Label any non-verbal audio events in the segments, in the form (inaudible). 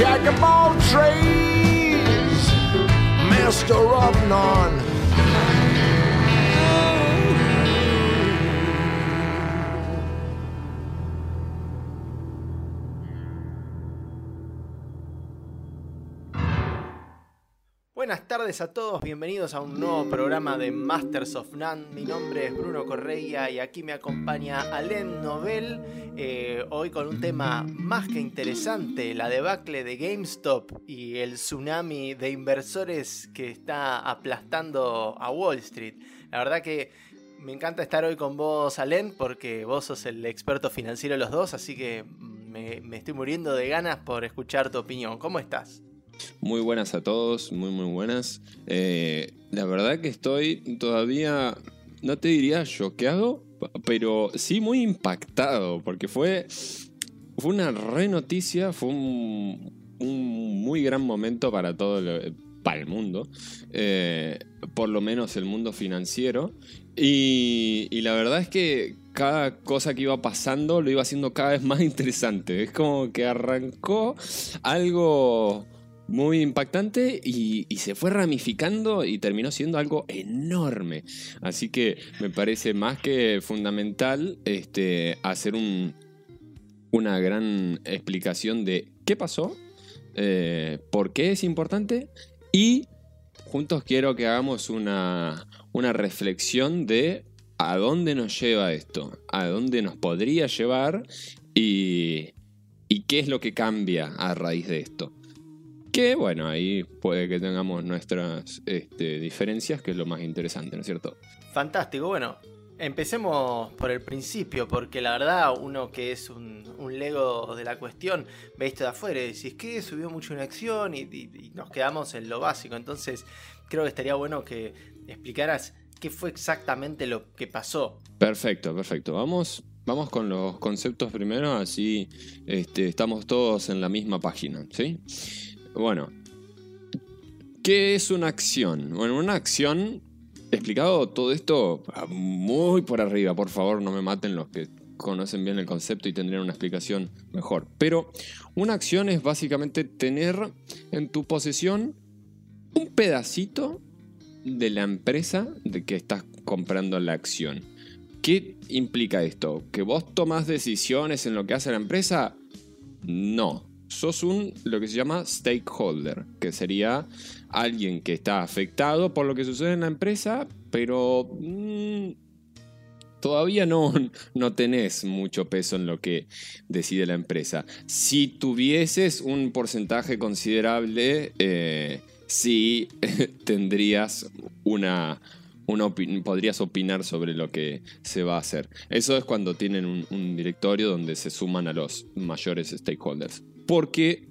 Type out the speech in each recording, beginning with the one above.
jack of all trades, master of none. Buenas tardes a todos, bienvenidos a un nuevo programa de Masters of None. Mi nombre es Bruno Correia y aquí me acompaña Alain Nobel. eh, hoy con un tema más que interesante: la debacle de GameStop y el tsunami de inversores que está aplastando a Wall Street. La verdad que me encanta estar hoy con vos, Alain, porque vos sos el experto financiero de los dos, así que me, me estoy muriendo de ganas por escuchar tu opinión. ¿Cómo estás? Muy buenas a todos, muy muy buenas. Eh, la verdad que estoy todavía, no te diría choqueado, pero sí muy impactado, porque fue, fue una re noticia, fue un, muy gran momento para todo lo- para el mundo, eh, por lo menos el mundo financiero. Y la verdad es que cada cosa que iba pasando lo iba haciendo cada vez más interesante. Es como que arrancó algo muy impactante y, se fue ramificando y terminó siendo algo enorme. Así que me parece más que fundamental este, hacer un, una gran explicación de qué pasó, eh, por qué es importante y juntos quiero que hagamos una, una reflexión de a dónde nos lleva esto, a dónde nos podría llevar y qué es lo que cambia a raíz de esto. Que bueno, ahí puede que tengamos nuestras este, diferencias, que es lo más interesante, ¿no es cierto? Fantástico, bueno, empecemos por el principio, porque la verdad uno que es un, un lego de la cuestión, ve esto de afuera y decís que subió mucho una acción y, y- y nos quedamos en lo básico, entonces creo que estaría bueno que explicaras qué fue exactamente lo que pasó. Perfecto, perfecto. Vamos, vamos con los conceptos primero, así este, estamos todos en la misma página, ¿sí? Bueno, ¿qué es una acción? Bueno, una acción, explicado todo esto ah, muy por arriba, por favor, no me maten los que conocen bien el concepto y tendrían una explicación mejor. Pero una acción es básicamente tener en tu posesión un pedacito de la empresa de que estás comprando la acción. ¿Qué implica esto? ¿Que vos tomás decisiones en lo que hace la empresa? No. Sos un, lo que se llama stakeholder, que sería alguien que está afectado por lo que sucede en la empresa, pero mm, todavía no, no tenés mucho peso en lo que decide la empresa. Si tuvieses un porcentaje considerable, eh, sí (laughs) tendrías una, una podrías opinar sobre lo que se va a hacer. Eso es cuando tienen un directorio donde se suman a los mayores stakeholders. Porque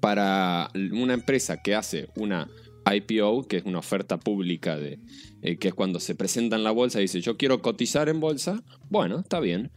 para una empresa que hace una IPO, que es una oferta pública, de, eh, que es cuando se presenta en la bolsa y dice yo quiero cotizar en bolsa, bueno, está bien.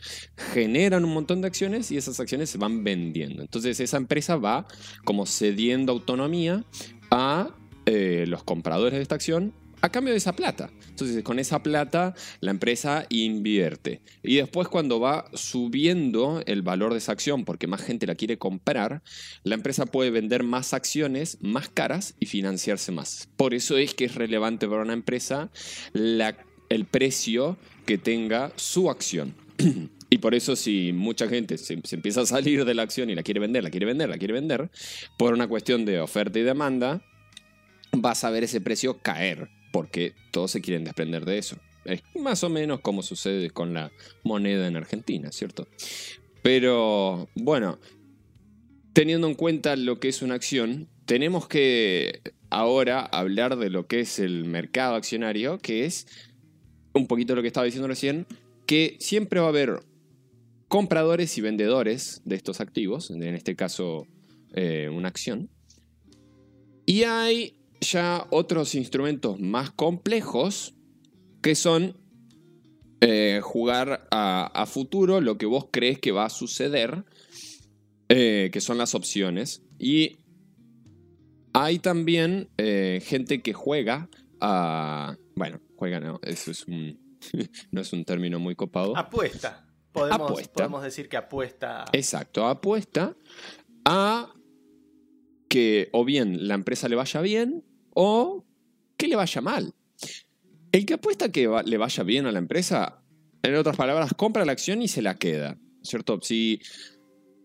Generan un montón de acciones y esas acciones se van vendiendo. Entonces esa empresa va como cediendo autonomía a eh, los compradores de esta acción a cambio de esa plata. Entonces, con esa plata, la empresa invierte. Y después, cuando va subiendo el valor de esa acción, porque más gente la quiere comprar, la empresa puede vender más acciones más caras y financiarse más. Por eso es que es relevante para una empresa el precio que tenga su acción. (clears throat) Y por eso si mucha gente se empieza a salir de la acción y la quiere vender, la quiere vender, la quiere vender, por una cuestión de oferta y demanda, vas a ver ese precio caer, porque todos se quieren desprender de eso. Es más o menos como sucede con la moneda en Argentina, ¿cierto? Pero bueno, teniendo en cuenta lo que es una acción, tenemos que ahora hablar de lo que es el mercado accionario, que es un poquito lo que estaba diciendo recién, que siempre va a haber compradores y vendedores de estos activos, en este caso eh, una acción, y hay ya otros instrumentos más complejos que son eh, jugar a, a futuro lo que vos crees que va a suceder, eh, que son las opciones. Y hay también eh, gente que juega a... Bueno, juega no, eso es un... (laughs) no es un término muy copado. Apuesta. Podemos, Apuesta. podemos decir que apuesta. Exacto, apuesta a que o bien la empresa le vaya bien o que le vaya mal. El que apuesta que le vaya bien a la empresa, en otras palabras, compra la acción y se la queda. ¿Cierto? Si,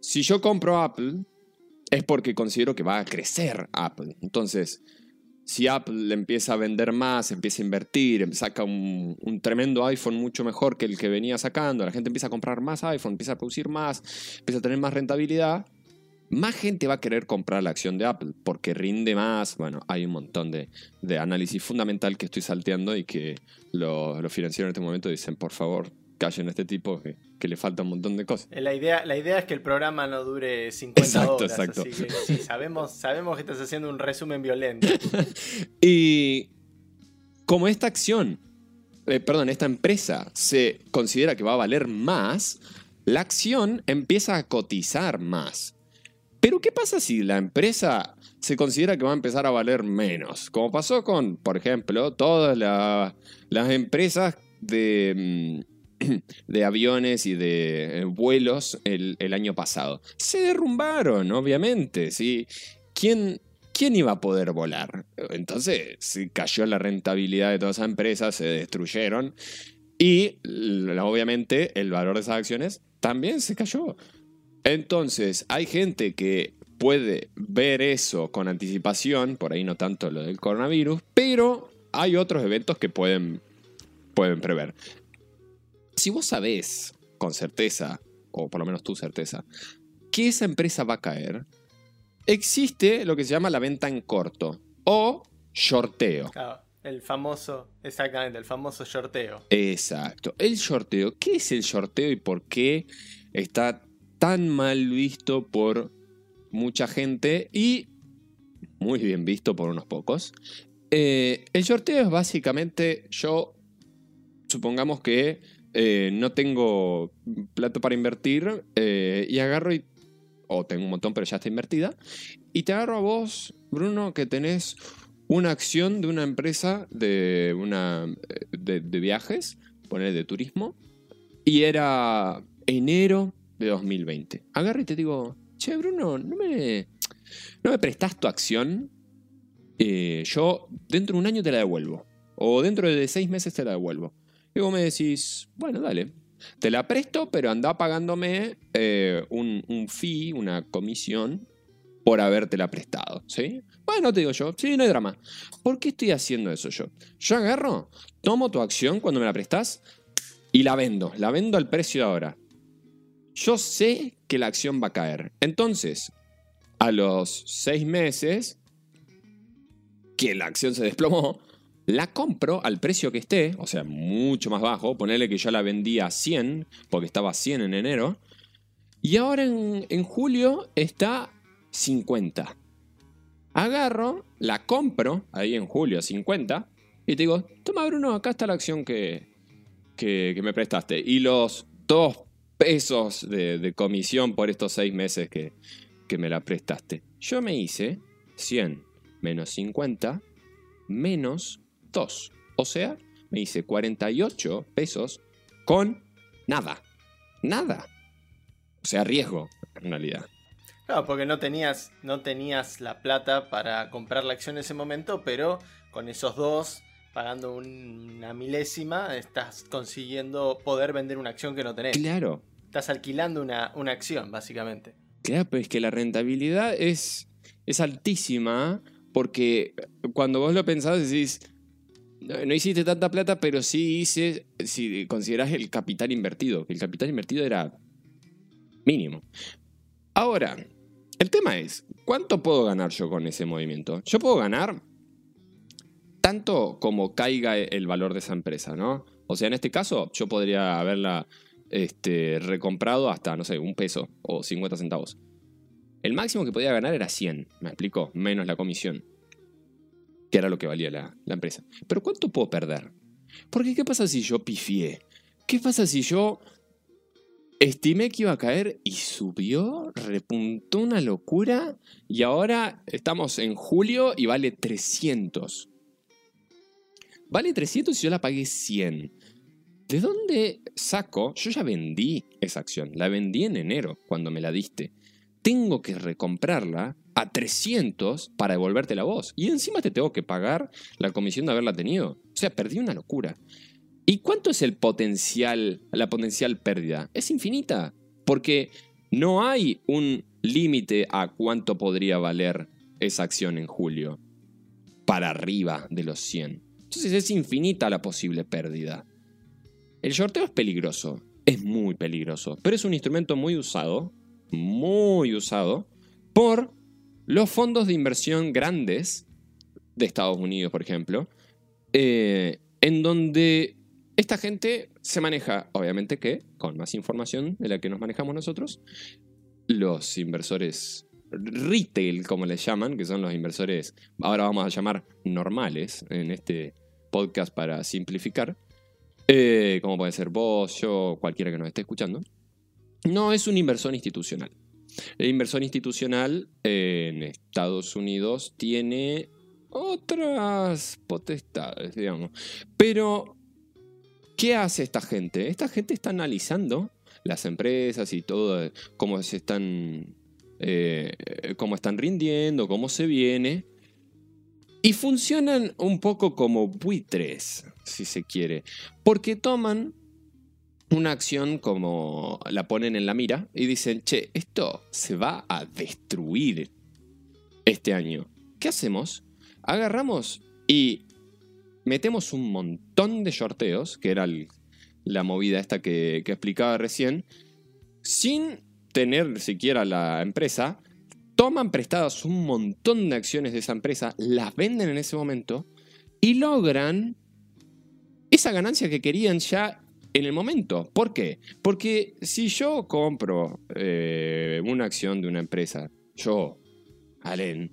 si yo compro Apple, es porque considero que va a crecer Apple. Entonces, si Apple empieza a vender más, empieza a invertir, saca un tremendo iPhone mucho mejor que el que venía sacando, la gente empieza a comprar más iPhone, empieza a producir más, empieza a tener más rentabilidad, más gente va a querer comprar la acción de Apple porque rinde más. Bueno, hay un montón de, de análisis fundamental que estoy salteando y que los los financieros en este momento dicen, por favor, callen a este tipo que, que le falta un montón de cosas. La idea, la idea es que el programa no dure 50 Exacto, horas. exacto. Así que sí, sabemos, sabemos que estás haciendo un resumen violento. (laughs) Y como esta acción, eh, perdón, esta empresa se considera que va a valer más, la acción empieza a cotizar más. Pero ¿qué pasa si la empresa se considera que va a empezar a valer menos? Como pasó con, por ejemplo, todas la- las empresas de, mm, (clears throat) de aviones y de eh, vuelos el, año pasado. Se derrumbaron, obviamente. ¿sí? ¿Quién, ¿Quién iba a poder volar? Entonces cayó la rentabilidad de todas esas empresas, se destruyeron y obviamente el valor de esas acciones también se cayó. Entonces hay gente que puede ver eso con anticipación, por ahí no tanto lo del coronavirus, pero hay otros eventos que pueden, pueden prever. Si vos sabés con certeza, o por lo menos tu certeza, que esa empresa va a caer, existe lo que se llama la venta en corto o shorteo. Claro, el famoso, exactamente, el famoso shorteo. Exacto. El shorteo. ¿Qué es el shorteo y por qué está tan mal visto por mucha gente y muy bien visto por unos pocos? Eh, el shorteo es básicamente yo, supongamos que eh, no tengo plata para invertir eh, y agarro. O tengo un montón, pero ya está invertida. Y te agarro a vos, Bruno, que tenés una acción de una empresa de, una, de viajes, poner de turismo, y era enero de 2020. Agarro y te digo, che, Bruno, ¿no me, no me prestás tu acción? Eh, yo dentro de un año te la devuelvo. O dentro de seis meses te la devuelvo. Y vos me decís, bueno, dale. Te la presto, pero anda pagándome eh, un, fee, una comisión, por habértela prestado, ¿sí? Bueno, te digo yo, sí, no hay drama. ¿Por qué estoy haciendo eso yo? Yo agarro, tomo tu acción cuando me la prestás y la vendo. La vendo al precio de ahora. Yo sé que la acción va a caer. Entonces, a los seis meses que la acción se desplomó, la compro al precio que esté, o sea, mucho más bajo. Ponerle que yo la vendía a 100, porque estaba a 100 en enero. Y ahora en, julio está 50. Agarro, la compro ahí en julio a 50 y te digo, toma Bruno, acá está la acción que, que, que me prestaste. Y los dos pesos de, de comisión por estos seis meses que, que me la prestaste. Yo me hice 100 menos 50 menos 2. O sea, me hice 48 pesos con nada. Nada. O sea, riesgo, en realidad. Claro, porque no tenías, no tenías la plata para comprar la acción en ese momento, pero con esos dos, pagando un- una milésima, estás consiguiendo poder vender una acción que no tenés. Claro, Estás alquilando una, una acción, básicamente. Claro, pero es que la rentabilidad es, es altísima porque cuando vos lo pensás decís, no, no hiciste tanta plata, pero sí hice, si considerás el capital invertido, que el capital invertido era mínimo. Ahora, el tema es, ¿cuánto puedo ganar yo con ese movimiento? Yo puedo ganar tanto como caiga el valor de esa empresa, ¿no? O sea, en este caso, yo podría haberla este, recomprado hasta, no sé, un peso o 50 centavos. El máximo que podía ganar era 100, me explicó, menos la comisión, que era lo que valía la, la empresa. Pero ¿cuánto puedo perder? Porque ¿qué pasa si yo pifié? ¿Qué pasa si yo estimé que iba a caer y subió, repuntó una locura y ahora estamos en julio y vale 300? Vale 300 y yo la pagué 100. ¿De dónde saco? Yo ya vendí esa acción, la vendí en enero cuando me la diste. Tengo que recomprarla a 300 para devolverte la voz. Y encima te tengo que pagar la comisión de haberla tenido. O sea, perdí una locura. ¿Y cuánto es el potencial, la potencial pérdida? Es infinita, porque no hay un límite a cuánto podría valer esa acción en julio. Para arriba de los 100. Entonces es infinita la posible pérdida. El shorteo es peligroso, es muy peligroso, pero es un instrumento muy usado, muy usado, por los fondos de inversión grandes de Estados Unidos, por ejemplo, eh, en donde esta gente se maneja, obviamente que, con más información de la que nos manejamos nosotros, los inversores retail, como les llaman, que son los inversores, ahora vamos a llamar normales en este podcast para simplificar, eh, como puede ser vos, yo, cualquiera que nos esté escuchando, no es un inversor institucional. El inversor institucional en Estados Unidos tiene otras potestades, digamos. Pero, ¿qué hace esta gente? Esta gente está analizando las empresas y todo, cómo se están, eh, cómo están rindiendo, cómo se viene. Y funcionan un poco como buitres, si se quiere. Porque toman una acción como la ponen en la mira y dicen, che, esto se va a destruir este año. ¿Qué hacemos? Agarramos y metemos un montón de sorteos, que era la movida esta que, que explicaba recién, sin tener siquiera la empresa, toman prestadas un montón de acciones de esa empresa, las venden en ese momento y logran esa ganancia que querían ya en el momento. ¿Por qué? Porque si yo compro eh, una acción de una empresa, yo, Allen,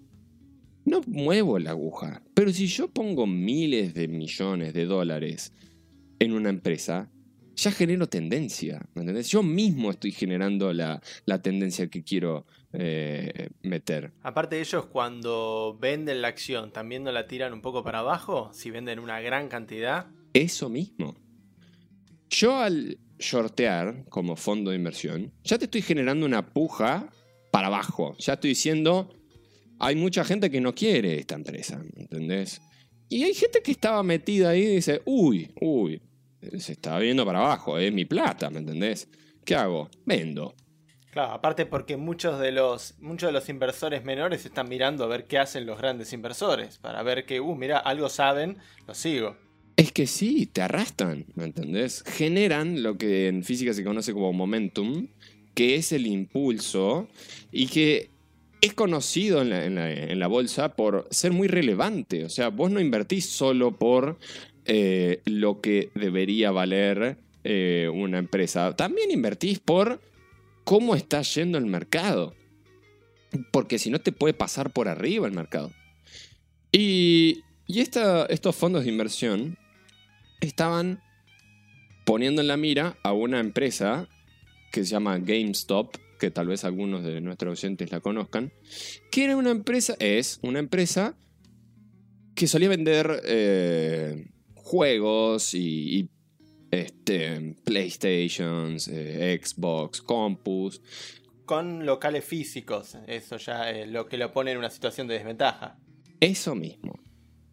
no muevo la aguja. Pero si yo pongo miles de millones de dólares en una empresa, ya genero tendencia. ¿me entendés? Yo mismo estoy generando la, tendencia que quiero eh, meter. Aparte de ellos, cuando venden la acción, ¿también no la tiran un poco para abajo? Si venden una gran cantidad. Eso mismo. Yo al shortear como fondo de inversión, ya te estoy generando una puja para abajo. Ya estoy diciendo, hay mucha gente que no quiere esta empresa, ¿entendés? Y hay gente que estaba metida ahí y dice, uy, uy, se está viendo para abajo, es mi plata, ¿me entendés? ¿Qué hago? Vendo. Claro, aparte porque muchos de los muchos de los inversores menores están mirando a ver qué hacen los grandes inversores, para ver que, uh, mira, algo saben, lo sigo. Es que sí, te arrastran, ¿me entendés? Generan lo que en física se conoce como momentum, que es el impulso y que es conocido en la, bolsa por ser muy relevante. O sea, vos no invertís solo por eh, lo que debería valer eh, una empresa. También invertís por cómo está yendo el mercado. Porque si no te puede pasar por arriba el mercado. Y, y estos fondos de inversión estaban poniendo en la mira a una empresa que se llama GameStop, que tal vez algunos de nuestros oyentes la conozcan, que era una empresa, es una empresa que solía vender eh, juegos y, este, PlayStations, eh, Xbox, Compus. Con locales físicos, eso ya es lo que lo pone en una situación de desventaja. Eso mismo.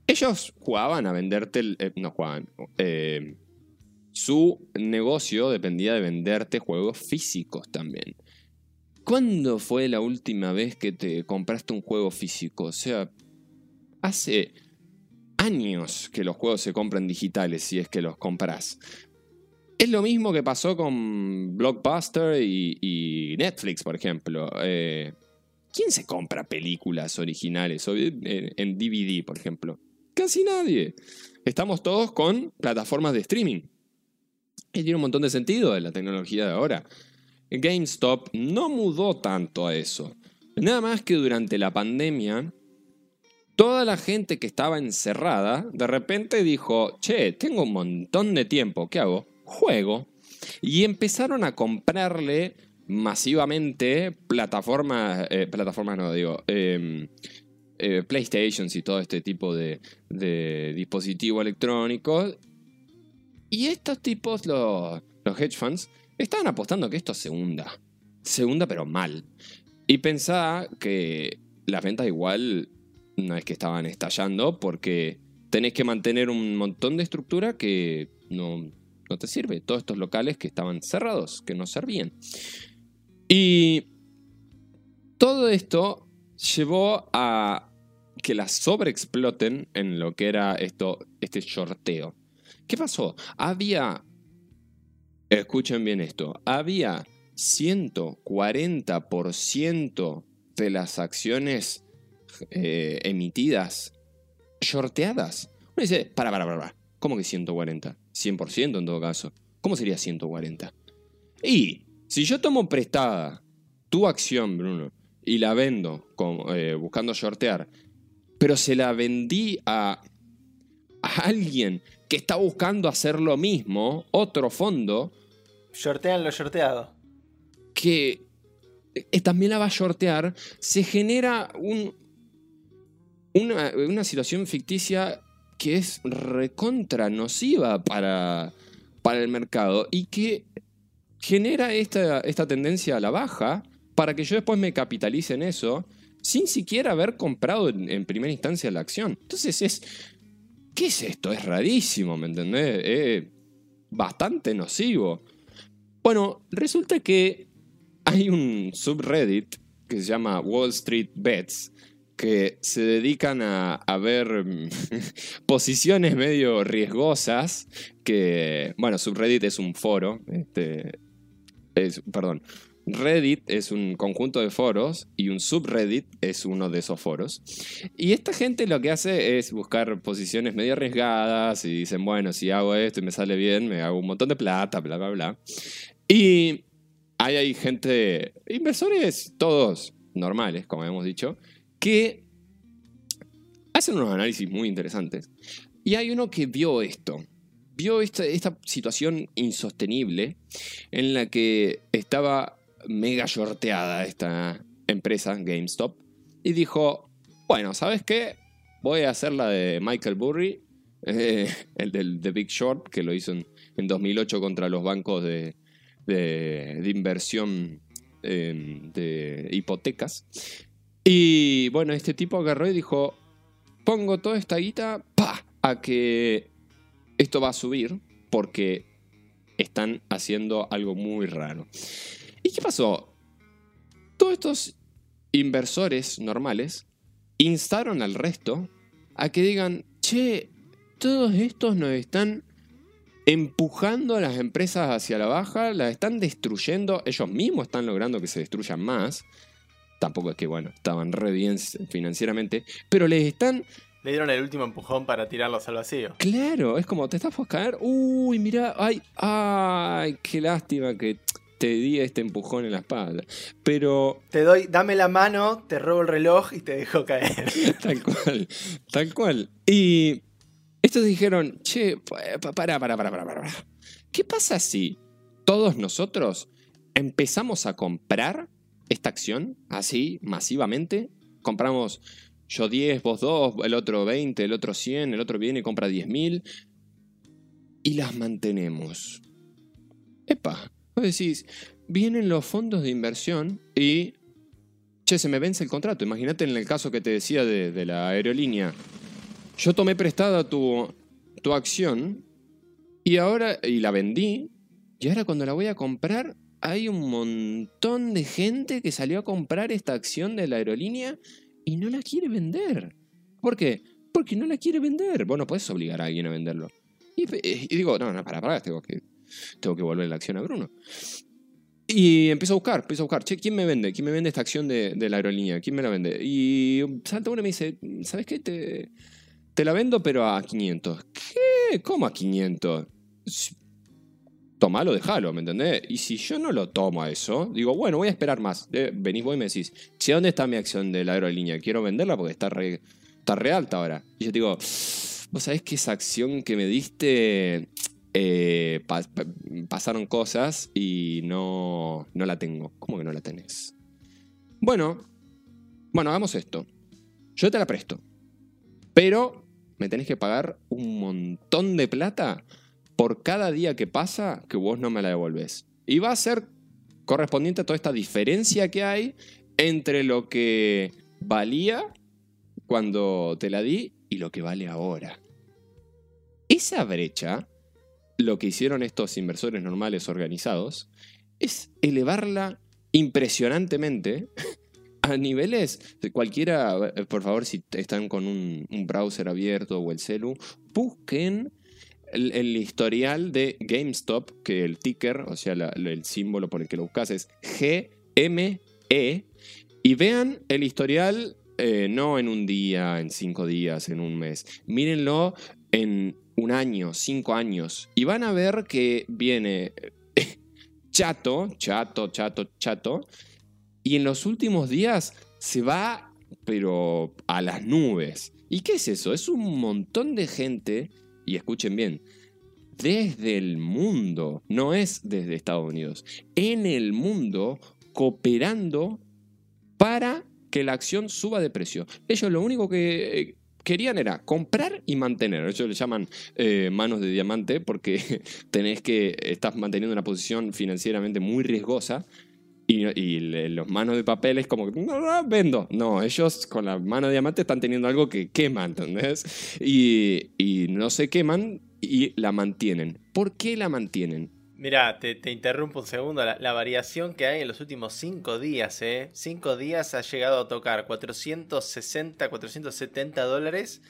Ellos jugaban a venderte, eh, no jugaban, eh, su negocio dependía de venderte juegos físicos también. ¿Cuándo fue la última vez que te compraste un juego físico? O sea, hace años que los juegos se compran digitales si es que los compras. Es lo mismo que pasó con Blockbuster y, Netflix, por ejemplo. Eh, ¿Quién se compra películas originales en DVD, por ejemplo? Casi nadie. Estamos todos con plataformas de streaming. Y tiene un montón de sentido la tecnología de ahora. GameStop no mudó tanto a eso. Nada más que durante la pandemia, toda la gente que estaba encerrada, de repente dijo, che, tengo un montón de tiempo, ¿qué hago? Juego. Y empezaron a comprarle masivamente plataformas, eh, plataformas no digo, eh, eh, PlayStations y todo este tipo de, dispositivos electrónicos. Y estos tipos, los, los hedge funds, estaban apostando que esto se hunda. Se hunda pero mal. Y pensaba que las ventas igual no es que estaban estallando porque tenés que mantener un montón de estructura que no, no te sirve. Todos estos locales que estaban cerrados, que no servían. Y todo esto llevó a que las sobreexploten en lo que era esto, este shorteo. ¿Qué pasó? Había, escuchen bien esto, había 140% de las acciones eh, emitidas shorteadas. Uno dice, para, para, para, para, ¿cómo que 140? 100% en todo caso. ¿Cómo sería 140? Y si yo tomo prestada tu acción, Bruno, y la vendo eh, buscando shortear, pero se la vendí a, a alguien que está buscando hacer lo mismo, otro fondo, Shortean lo shorteado. que eh, también la va a shortear, se genera un, una, una situación ficticia que es recontra nociva para, para el mercado y que genera esta, esta tendencia a la baja para que yo después me capitalice en eso sin siquiera haber comprado en, primera instancia la acción. Entonces es... ¿Qué es esto? Es rarísimo, ¿me entendés? Es bastante nocivo. Bueno, resulta que hay un subreddit que se llama Wall Street Bets que se dedican a, a ver mm, (laughs) posiciones medio riesgosas que, bueno, subreddit es un foro, este, es, perdón, Reddit es un conjunto de foros y un subreddit es uno de esos foros. Y esta gente lo que hace es buscar posiciones medio arriesgadas y dicen, bueno, si hago esto y me sale bien, me hago un montón de plata, bla, bla, bla. Y ahí hay gente, inversores todos normales, como hemos dicho, que hacen unos análisis muy interesantes. Y hay uno que vio esto, vio esta, esta situación insostenible en la que estaba mega shorteada esta empresa, GameStop, y dijo, bueno, ¿sabes qué? Voy a hacer la de Michael Burry, eh, (laughs) el del The Big Short, que lo hizo en, en 2008 contra los bancos de, de, inversión eh, de hipotecas. Y bueno, este tipo agarró y dijo, pongo toda esta guita, pa, a que esto va a subir porque están haciendo algo muy raro. ¿Y qué pasó? Todos estos inversores normales instaron al resto a que digan, che, todos estos nos están empujando a las empresas hacia la baja, las están destruyendo, ellos mismos están logrando que se destruyan más. Tampoco es que, bueno, estaban re bien financieramente, pero les están Le dieron el último empujón para tirarlos al vacío. Claro, es como te estás por caer. Uy, mira, ay, ay, qué lástima que te di este empujón en la espalda. Pero Te doy, dame la mano, te robo el reloj y te dejo caer. (laughs) tal cual, tal cual. Y estos dijeron, che, pa- pa- para, para, para, para, para. ¿Qué pasa si todos nosotros empezamos a comprar esta acción así, masivamente? Compramos yo 10, vos 2, el otro 20, el otro 100, el otro viene y compra 10.000 y las mantenemos. Epa, vos decís, vienen los fondos de inversión y, che, se me vence el contrato. Imagínate en el caso que te decía de, la aerolínea. Yo tomé prestada tu, tu acción y ahora, y la vendí, y ahora cuando la voy a comprar, hay un montón de gente que salió a comprar esta acción de la aerolínea y no la quiere vender. ¿Por qué? Porque no la quiere vender. Vos no podés obligar a alguien a venderlo. Y, y digo, no, no, para, para, tengo que, tengo que volver la acción a Bruno. Y empiezo a buscar, empiezo a buscar, che, ¿quién me vende? ¿Quién me vende esta acción de, de la aerolínea? ¿Quién me la vende? Y salta uno y me dice, ¿sabes qué? Te, te la vendo, pero a 500. ¿Qué? ¿Cómo a 500? Si- Tomalo, déjalo, ¿me entendés? Y si yo no lo tomo a eso, digo, bueno, voy a esperar más. Venís vos y me decís, che, ¿dónde está mi acción de la aerolínea? Quiero venderla porque está re, está re alta ahora. Y yo digo, vos sabés que esa acción que me diste, eh, pa- pa- pasaron cosas y no, no la tengo. ¿Cómo que no la tenés? Bueno, bueno, hagamos esto. Yo te la presto. Pero me tenés que pagar un montón de plata por cada día que pasa que vos no me la devolvés. Y va a ser correspondiente a toda esta diferencia que hay entre lo que valía cuando te la di y lo que vale ahora. Esa brecha, lo que hicieron estos inversores normales organizados, es elevarla impresionantemente (laughs) a niveles de cualquiera, por favor, si están con un, browser abierto o el celu, busquen el, historial de GameStop, que el ticker, o sea, el símbolo por el que lo buscas es GME, y vean el historial eh, no en un día, en cinco días, en un mes. Mírenlo en un año, cinco años, y van a ver que viene eh, (laughs) chato, chato, chato, chato, y en los últimos días se va, pero a las nubes. ¿Y qué es eso? Es un montón de gente, y escuchen bien, desde el mundo, no es desde Estados Unidos, en el mundo cooperando para que la acción suba de precio. Ellos lo único que eh, querían era comprar y mantener. Ellos le llaman eh, manos de diamante porque (laughs) tenés que, estás manteniendo una posición financieramente muy riesgosa. Y, y los manos de papel es como, no, vendo. No, ellos con la mano de diamante están teniendo algo que quema, ¿entendés? Y, y no se queman y la mantienen. ¿Por qué la mantienen? Mira, te, te interrumpo un segundo. La, la variación que hay en los últimos 5 días, ¿eh? 5 días ha llegado a tocar 460, 470 dólares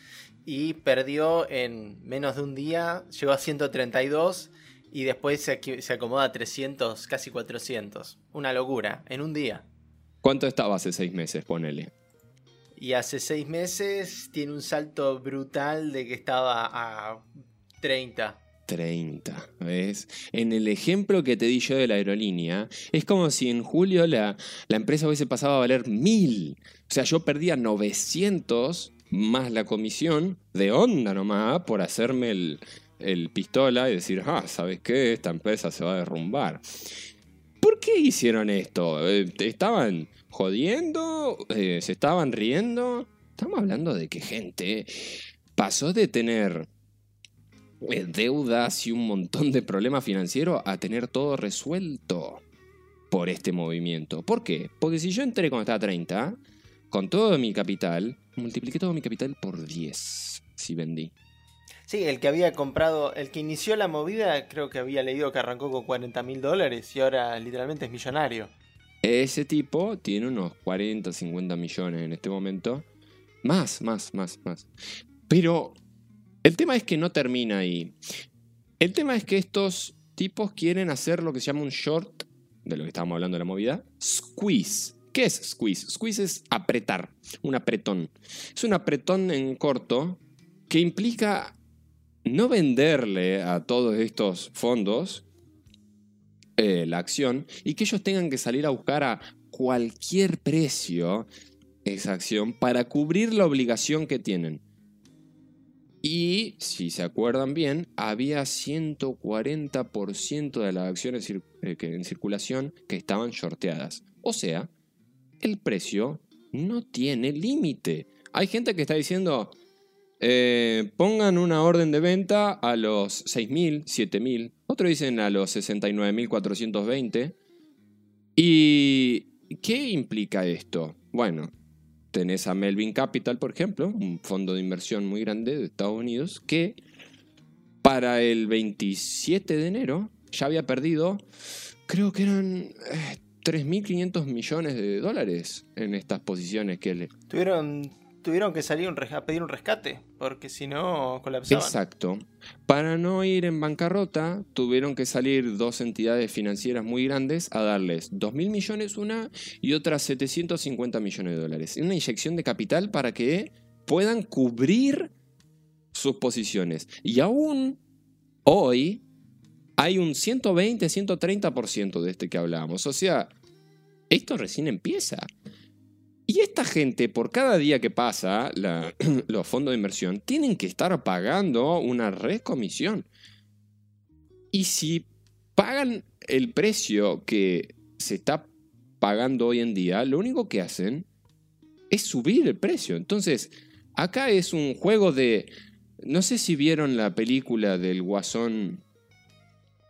y perdió en menos de un día, llegó a 132 y después se, se acomoda a 300, casi 400. Una locura, en un día. ¿Cuánto estaba hace seis meses? Ponele. Y hace 6 meses tiene un salto brutal de que estaba a 30. 30, ¿ves? En el ejemplo que te di yo de la aerolínea, es como si en julio la, la empresa hubiese pasado a valer 1000. O sea, yo perdía 900 más la comisión de onda nomás por hacerme el, el pistola y decir, ah, ¿sabes qué? Esta empresa se va a derrumbar. ¿Por qué hicieron esto? Eh, ¿Estaban jodiendo? Eh, ¿Se estaban riendo? Estamos hablando de que gente pasó de tener deudas y un montón de problemas financieros a tener todo resuelto por este movimiento. ¿Por qué? Porque si yo entré cuando estaba a 30, con todo mi capital, multipliqué todo mi capital por 10 si vendí. Sí, el que había comprado, el que inició la movida, creo que había leído que arrancó con 40 mil dólares y ahora literalmente es millonario. Ese tipo tiene unos 40, 50 millones en este momento. Más, más, más, más. Pero el tema es que no termina ahí. El tema es que estos tipos quieren hacer lo que se llama un short, de lo que estábamos hablando de la movida, squeeze. ¿Qué es squeeze? Squeeze es apretar, un apretón. Es un apretón en corto que implica no venderle a todos estos fondos eh, la acción y que ellos tengan que salir a buscar a cualquier precio esa acción para cubrir la obligación que tienen. Y, si se acuerdan bien, había 140% de las acciones eh, en circulación que estaban shorteadas. O sea, el precio no tiene límite. Hay gente que está diciendo, eh, pongan una orden de venta a los 6.000, 7.000. Otros dicen a los 69.420. ¿Y qué implica esto? Bueno, tenés a Melvin Capital, por ejemplo, un fondo de inversión muy grande de Estados Unidos, que para el 27 de enero ya había perdido, creo que eran eh, 3.500 millones de dólares en estas posiciones que le, Tuvieron, tuvieron que salir a pedir un rescate, porque si no colapsaban. Exacto. Para no ir en bancarrota, tuvieron que salir dos entidades financieras muy grandes a darles 2.000 millones una y otra 750 millones de dólares. Una inyección de capital para que puedan cubrir sus posiciones. Y aún hoy hay un 120, 130% de este que hablábamos. O sea, esto recién empieza. Y esta gente, por cada día que pasa, (clears throat) los fondos de inversión tienen que estar pagando una recomisión. Y si pagan el precio que se está pagando hoy en día, lo único que hacen es subir el precio. Entonces, acá es un juego de... No sé si vieron la película del Guasón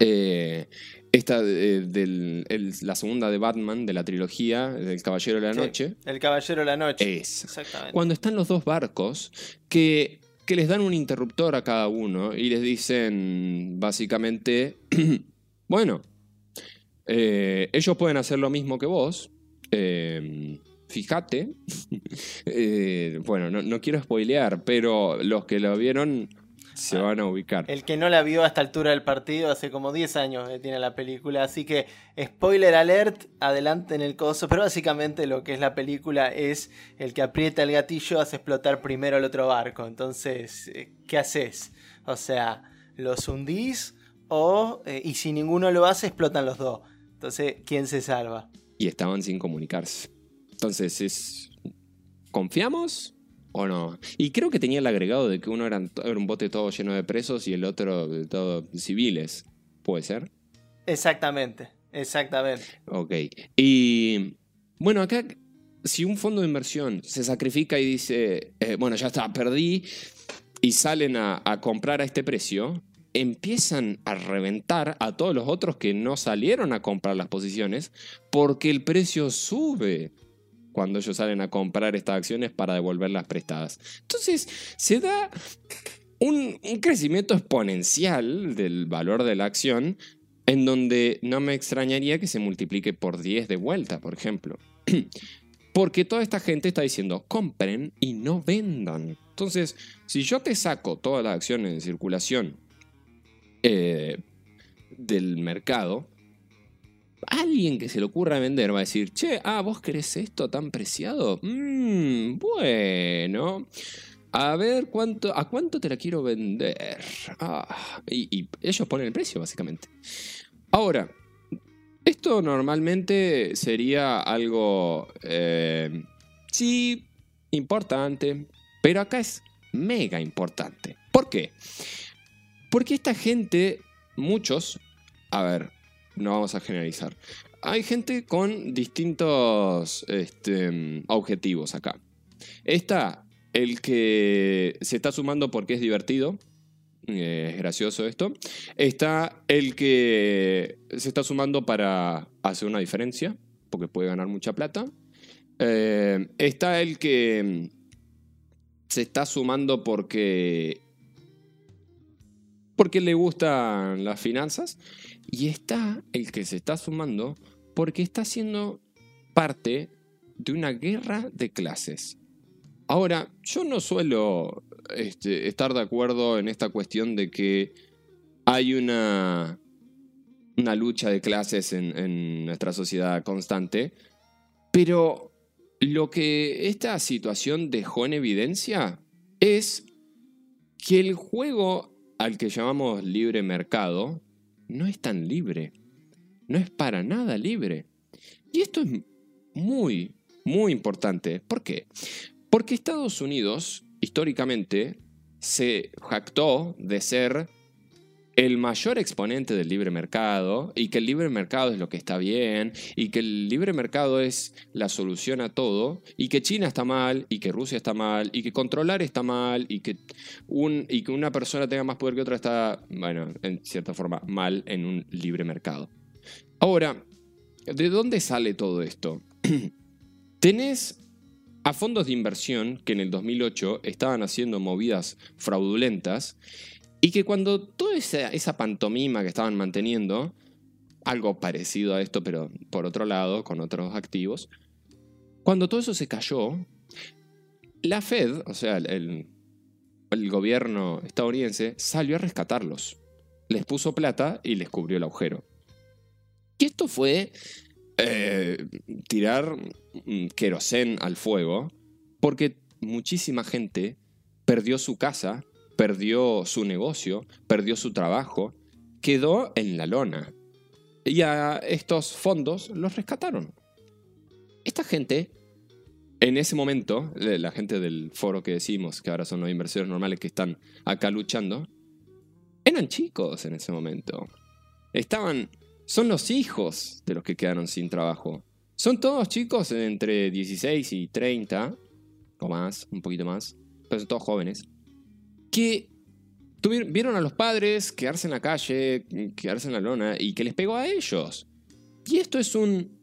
Eh, esta de- del- el- la segunda de Batman, de la trilogía, del Caballero de la Sí, Noche, El Caballero de la Noche. es Exactamente. cuando están los dos barcos que, que les dan un interruptor a cada uno y les dicen básicamente, (clears throat) bueno, eh, ellos pueden hacer lo mismo que vos, eh, fíjate, (laughs) Eh, bueno, no, no quiero spoilear, pero los que lo vieron se Ah, van a ubicar. El que no la vio a esta altura del partido, hace como 10 años que tiene la película, así que spoiler alert, adelante en el coso, pero básicamente lo que es la película es el que aprieta el gatillo hace explotar primero el otro barco, entonces, eh, ¿qué haces? O sea, ¿los hundís o, eh, y si ninguno lo hace, explotan los dos? Entonces, ¿quién se salva? y estaban sin comunicarse. Entonces, es ¿confiamos o no? Y creo que tenía el agregado de que uno era, era un bote todo lleno de presos y el otro de todo civiles. ¿Puede ser? Exactamente, exactamente. Ok. Y bueno, acá, si un fondo de inversión se sacrifica y dice, eh, bueno, ya está, perdí, y salen a, a comprar a este precio, empiezan a reventar a todos los otros que no salieron a comprar las posiciones porque el precio sube cuando ellos salen a comprar estas acciones para devolverlas prestadas. Entonces, se da un, crecimiento exponencial del valor de la acción en donde no me extrañaría que se multiplique por 10 de vuelta, por ejemplo. (clears throat) Porque toda esta gente está diciendo, compren y no vendan. Entonces, si yo te saco todas las acciones en circulación eh, del mercado, alguien que se le ocurra vender va a decir, che, ah, vos querés esto tan preciado. Mm, bueno. A ver, ¿cuánto, ¿a cuánto te la quiero vender? Ah, y, y ellos ponen el precio, básicamente. Ahora, esto normalmente sería algo, eh, sí, importante, pero acá es mega importante. ¿Por qué? Porque esta gente, muchos, a ver, no vamos a generalizar, hay gente con distintos este, objetivos acá. Está el que se está sumando porque es divertido, eh, es gracioso esto. Está el que se está sumando para hacer una diferencia, porque puede ganar mucha plata. Eh, está el que se está sumando porque porque le gustan las finanzas y está el que se está sumando porque está siendo parte de una guerra de clases. Ahora, yo no suelo este, estar de acuerdo en esta cuestión de que hay una, una lucha de clases en, en nuestra sociedad constante, pero lo que esta situación dejó en evidencia es que el juego al que llamamos libre mercado no es tan libre, no es para nada libre. Y esto es muy, muy importante. ¿Por qué? Porque Estados Unidos, históricamente, se jactó de ser el mayor exponente del libre mercado y que el libre mercado es lo que está bien y que el libre mercado es la solución a todo y que China está mal y que Rusia está mal y que controlar está mal y que, un, y que una persona tenga más poder que otra está, bueno, en cierta forma mal en un libre mercado. Ahora, ¿de dónde sale todo esto? (clears throat) Tenés a fondos de inversión que en el 2008 estaban haciendo movidas fraudulentas y que cuando toda esa, pantomima que estaban manteniendo, algo parecido a esto, pero por otro lado, con otros activos, cuando todo eso se cayó, la Fed, o sea, el, gobierno estadounidense, salió a rescatarlos. Les puso plata y les cubrió el agujero. Y esto fue eh, tirar querosén al fuego, porque muchísima gente perdió su casa, perdió su negocio, perdió su trabajo, quedó en la lona. Y a estos fondos los rescataron. Esta gente, en ese momento, la gente del foro que decimos, que ahora son los inversores normales que están acá luchando, eran chicos en ese momento. Estaban, son los hijos de los que quedaron sin trabajo. Son todos chicos entre 16 y 30, o más, un poquito más, pero son todos jóvenes que vieron a los padres quedarse en la calle, quedarse en la lona y que les pegó a ellos. Y esto es un...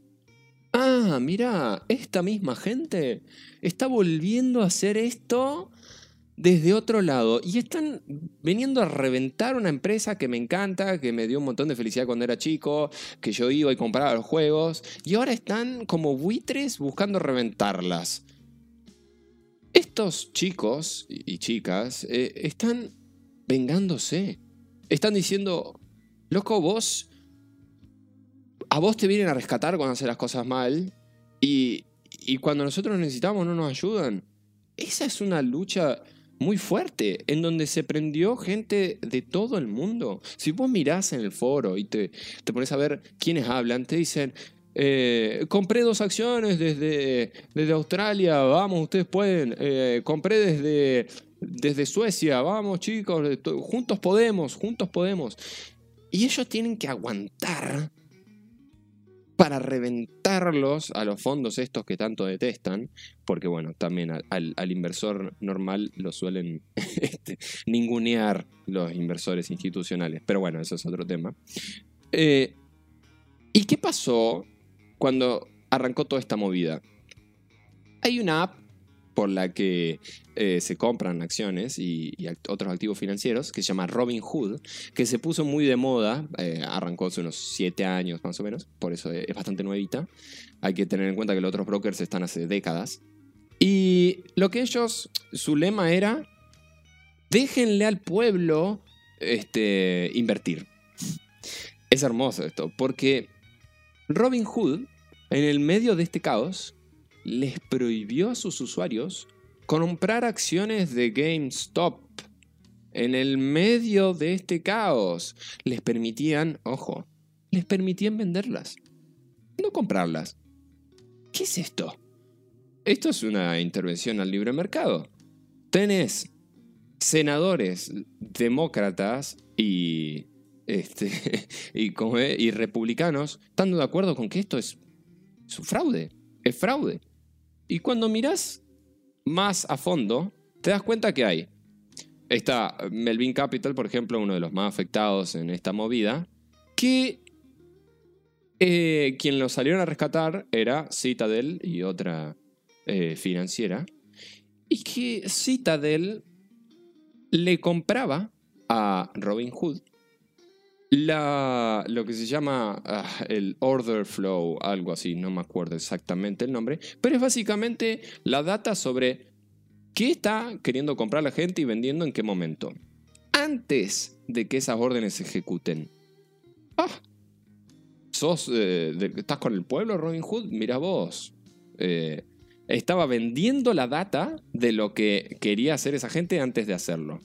Ah, mira, esta misma gente está volviendo a hacer esto desde otro lado. Y están viniendo a reventar una empresa que me encanta, que me dio un montón de felicidad cuando era chico, que yo iba y compraba los juegos. Y ahora están como buitres buscando reventarlas. Estos chicos y chicas eh, están vengándose. Están diciendo, loco, vos... A vos te vienen a rescatar cuando haces las cosas mal. Y, y cuando nosotros necesitamos no nos ayudan. Esa es una lucha muy fuerte, en donde se prendió gente de todo el mundo. Si vos mirás en el foro y te, te pones a ver quiénes hablan, te dicen, eh, compré dos acciones desde, desde Australia, vamos, ustedes pueden. Eh, compré desde, desde Suecia, vamos chicos, juntos podemos, juntos podemos. Y ellos tienen que aguantar para reventarlos a los fondos estos que tanto detestan, porque bueno, también al inversor normal lo suelen (laughs) este, ningunear los inversores institucionales, pero bueno, eso es otro tema. Eh, ¿Y qué pasó cuando arrancó toda esta movida? Hay una app por la que eh, se compran acciones y, otros activos financieros que se llama Robinhood, que se puso muy de moda, eh, arrancó hace unos 7 años más o menos, por eso es bastante nuevita. Hay que tener en cuenta que los otros brokers están hace décadas. Y lo que ellos, su lema era, déjenle al pueblo este, invertir. Es hermoso esto, porque Robin Hood, en el medio de este caos, les prohibió a sus usuarios comprar acciones de GameStop. En el medio de este caos, les permitían, ojo, les permitían venderlas, no comprarlas. ¿Qué es esto? Esto es una intervención al libre mercado. Tenés senadores demócratas y, este, (laughs) y, y republicanos estando de acuerdo con que esto es, es un fraude, es fraude. Y cuando mirás más a fondo, te das cuenta que hay. Está Melvin Capital, por ejemplo, uno de los más afectados en esta movida, que eh, quien lo salieron a rescatar era Citadel y otra eh, financiera, y que Citadel le compraba a Robin Hood la, lo que se llama ah, el order flow, algo así, no me acuerdo exactamente el nombre, pero es básicamente la data sobre qué está queriendo comprar la gente y vendiendo en qué momento, antes de que esas órdenes se ejecuten. Ah, sos, eh, ¿estás con el pueblo, Robin Hood? Mira vos. Eh, estaba vendiendo la data de lo que quería hacer esa gente antes de hacerlo.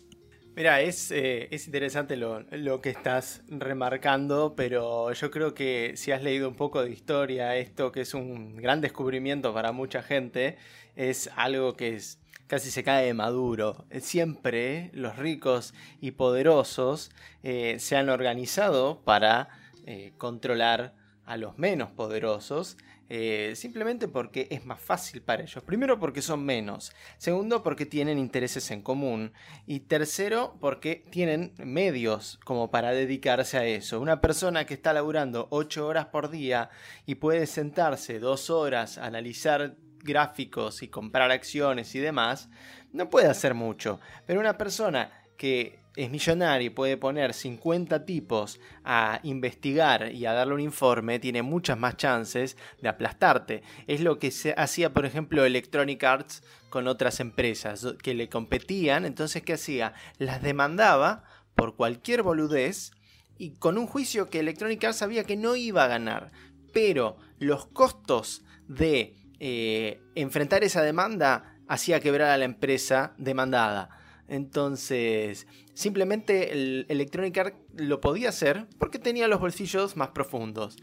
Mira, es, eh, es interesante lo, lo que estás remarcando, pero yo creo que si has leído un poco de historia, esto que es un gran descubrimiento para mucha gente, es algo que es, casi se cae de maduro. Siempre los ricos y poderosos eh, se han organizado para eh, controlar a los menos poderosos. Eh, simplemente porque es más fácil para ellos. Primero porque son menos. Segundo porque tienen intereses en común. Y tercero, porque tienen medios como para dedicarse a eso. Una persona que está laburando 8 horas por día y puede sentarse 2 horas a analizar gráficos y comprar acciones y demás, no puede hacer mucho. Pero una persona que es millonaria y puede poner 50 tipos a investigar y a darle un informe, tiene muchas más chances de aplastarte. Es lo que se hacía, por ejemplo, Electronic Arts con otras empresas que le competían. Entonces, ¿qué hacía? Las demandaba por cualquier boludez y con un juicio que Electronic Arts sabía que no iba a ganar. Pero los costos de eh, enfrentar esa demanda hacía quebrar a la empresa demandada. Entonces, simplemente el Electronic Arts lo podía hacer porque tenía los bolsillos más profundos.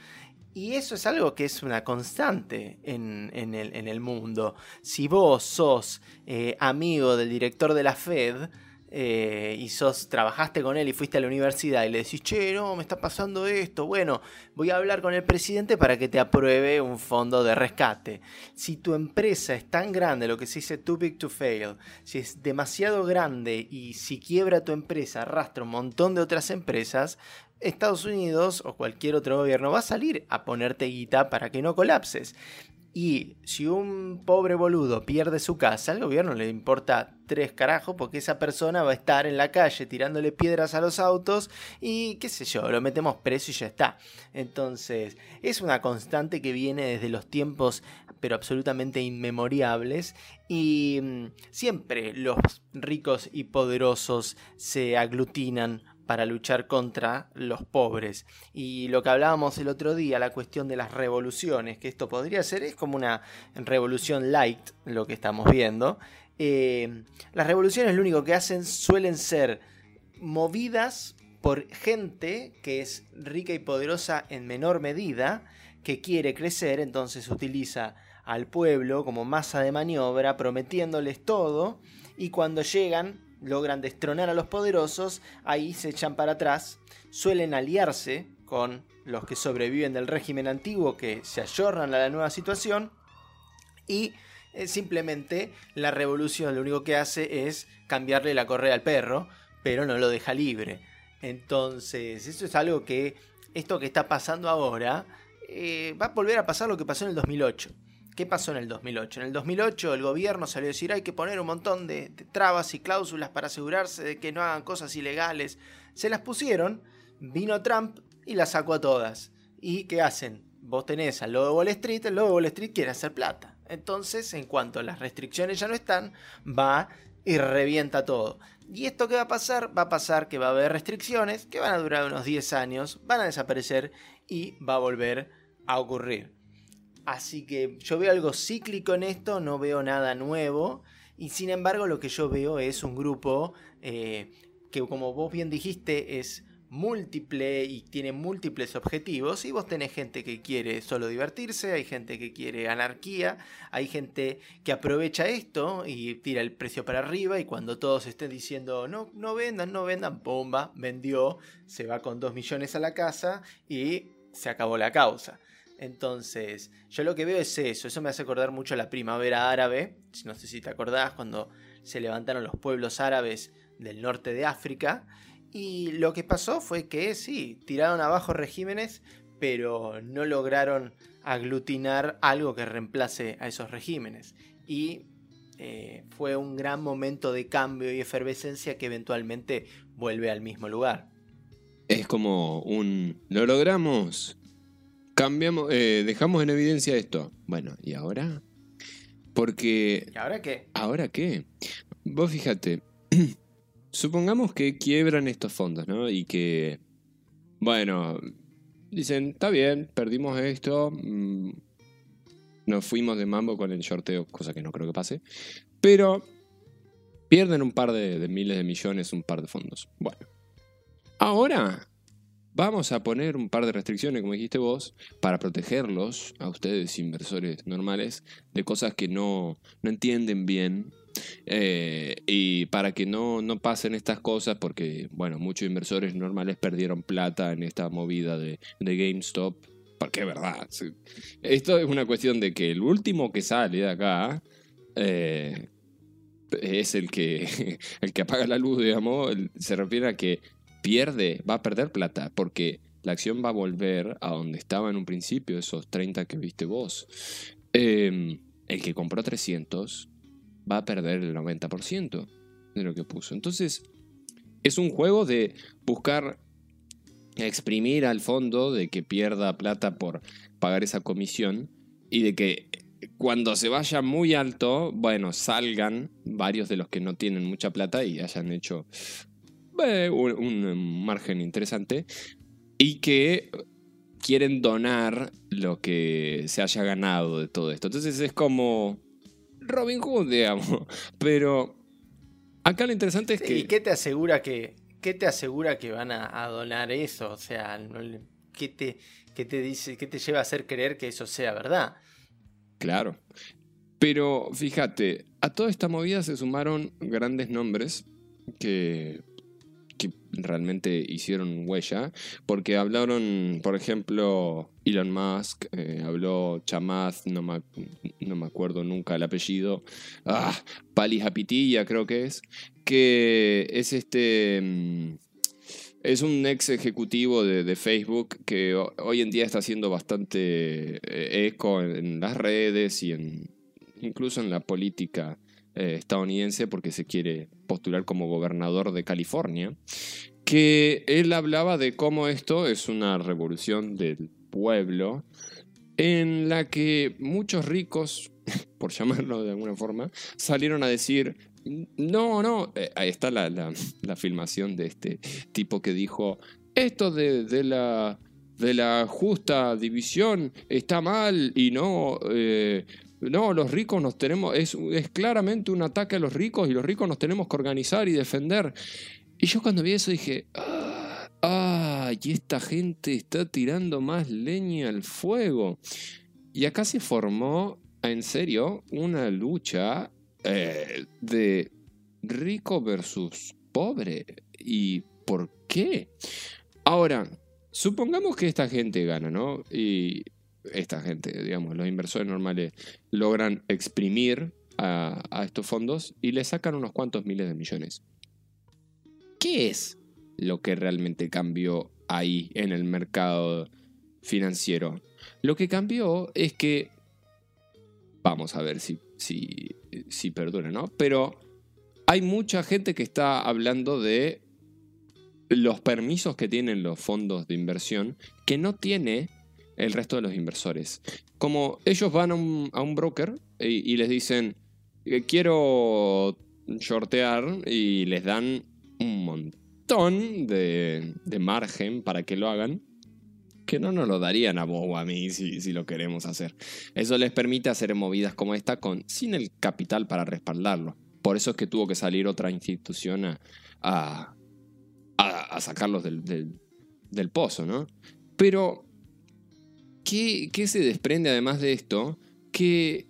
Y eso es algo que es una constante en, el mundo. Si vos sos eh, amigo del director de la Fed, eh, y sos, trabajaste con él y fuiste a la universidad y le decís, che, no, me está pasando esto, bueno, voy a hablar con el presidente para que te apruebe un fondo de rescate. Si tu empresa es tan grande, lo que se dice too big to fail, si es demasiado grande y si quiebra tu empresa arrastra un montón de otras empresas, Estados Unidos o cualquier otro gobierno va a salir a ponerte guita para que no colapses. Y si un pobre boludo pierde su casa, al gobierno le importa tres carajos porque esa persona va a estar en la calle tirándole piedras a los autos y qué sé yo, lo metemos preso y ya está. Entonces, es una constante que viene desde los tiempos pero absolutamente inmemoriables y mm, siempre los ricos y poderosos se aglutinan para luchar contra los pobres. Y lo que hablábamos el otro día, la cuestión de las revoluciones, que esto podría ser, es como una revolución light, lo que estamos viendo. Eh, las revoluciones lo único que hacen suelen ser movidas por gente que es rica y poderosa en menor medida, que quiere crecer, entonces utiliza al pueblo como masa de maniobra, prometiéndoles todo, y cuando llegan logran destronar a los poderosos, ahí se echan para atrás, suelen aliarse con los que sobreviven del régimen antiguo que se ayornan a la nueva situación y eh, simplemente la revolución lo único que hace es cambiarle la correa al perro, pero no lo deja libre. Entonces, eso es algo que, esto que está pasando ahora, eh, va a volver a pasar lo que pasó en el 2008. ¿Qué pasó en el 2008? En el 2008 el gobierno salió a decir hay que poner un montón de, trabas y cláusulas para asegurarse de que no hagan cosas ilegales. Se las pusieron, vino Trump y las sacó a todas. ¿Y qué hacen? Vos tenés al lobo de Wall Street, el lobo de Wall Street quiere hacer plata. Entonces, en cuanto las restricciones ya no están, va y revienta todo. ¿Y esto qué va a pasar? Va a pasar que va a haber restricciones que van a durar unos 10 años, van a desaparecer y va a volver a ocurrir. Así que yo veo algo cíclico en esto, no veo nada nuevo. Y sin embargo lo que yo veo es un grupo eh, que como vos bien dijiste es múltiple y tiene múltiples objetivos y vos tenés gente que quiere solo divertirse, hay gente que quiere anarquía, hay gente que aprovecha esto y tira el precio para arriba y cuando todos estén diciendo no, no vendan, no vendan, bomba, vendió, se va con 2 millones a la casa y se acabó la causa. Entonces, yo lo que veo es eso, eso me hace acordar mucho a la primavera árabe, no sé si te acordás, cuando se levantaron los pueblos árabes del norte de África, y lo que pasó fue que sí, tiraron abajo regímenes, pero no lograron aglutinar algo que reemplace a esos regímenes. Y eh, fue un gran momento de cambio y efervescencia que eventualmente vuelve al mismo lugar. Es como un... Lo logramos, cambiamos, eh, dejamos en evidencia esto. Bueno, ¿y ahora? Porque... ¿Y ahora qué? ¿Ahora qué? Vos fíjate, (clears throat) supongamos que quiebran estos fondos, ¿no? Y que, bueno, dicen, está bien, perdimos esto, mm, nos fuimos de mambo con el shorteo, cosa que no creo que pase, pero pierden un par de miles de millones, un par de fondos. Bueno, ahora Vamos a poner un par de restricciones, como dijiste vos, para protegerlos, a ustedes inversores normales, de cosas que no, entienden bien eh, y para que no, no, pasen estas cosas, porque, bueno, muchos inversores normales perdieron plata en esta movida de, GameStop, porque es verdad. Esto es una cuestión de que el último que sale de acá eh, es el que, (laughs) el que apaga la luz, digamos, se refiere a que pierde, va a perder plata, porque la acción va a volver a donde estaba en un principio, esos 30 que viste vos. Em, el que compró 300 va a perder el 90% de lo que puso. Entonces, es un juego de buscar exprimir al fondo, de que pierda plata por pagar esa comisión y de que cuando se vaya muy alto, bueno, salgan varios de los que no tienen mucha plata y hayan hecho eh, un, margen interesante y que quieren donar lo que se haya ganado de todo esto. Entonces es como Robin Hood, digamos. (laughs) Pero acá lo interesante es que... ¿Y qué te asegura que, qué te asegura que van a, donar eso? O sea, ¿qué te, qué te dice, qué te lleva a hacer creer que eso sea verdad? Claro. Pero fíjate, a toda esta movida se sumaron grandes nombres que, realmente hicieron huella, porque hablaron, por ejemplo, Elon Musk, eh, habló Chamath, no me, no me acuerdo nunca el apellido, ah, Pali Japitilla creo que es, que es este... mm, Es un ex ejecutivo de, Facebook que ho- hoy en día está haciendo bastante eh, eco en, en las redes y en incluso en la política eh, estadounidense porque se quiere postular como gobernador de California, que él hablaba de cómo esto es una revolución del pueblo en la que muchos ricos, (laughs) por llamarlo de alguna forma, salieron a decir, no, no, eh, ahí está la, la- filmación de este tipo que dijo, esto de, de la, de la justa división está mal y no... eh, no, los ricos nos tenemos, es, es claramente un ataque a los ricos y los ricos nos tenemos que organizar y defender. Y yo cuando vi eso dije, ah, ah, y esta gente está tirando más leña al fuego. Y acá se formó, en serio, una lucha eh, de rico versus pobre. ¿Y por qué? Ahora, supongamos que esta gente gana, ¿no? Y esta gente, digamos, los inversores normales logran exprimir a, estos fondos y le sacan unos cuantos miles de millones. ¿Qué es lo que realmente cambió ahí en el mercado financiero? Lo que cambió es que, vamos a ver si, si, si perdura, ¿no? Pero hay mucha gente que está hablando de los permisos que tienen los fondos de inversión que no tiene el resto de los inversores. Como ellos van a un, broker y, les dicen, "Eh, quiero shortear y les dan un montón de, margen para que lo hagan, que no nos lo darían a vos o a mí si, si lo queremos hacer. Eso les permite hacer movidas como esta con, sin el capital para respaldarlo. Por eso es que tuvo que salir otra institución a, a, a- sacarlos del- del pozo, ¿no? Pero, ¿qué, qué se desprende además de esto? Que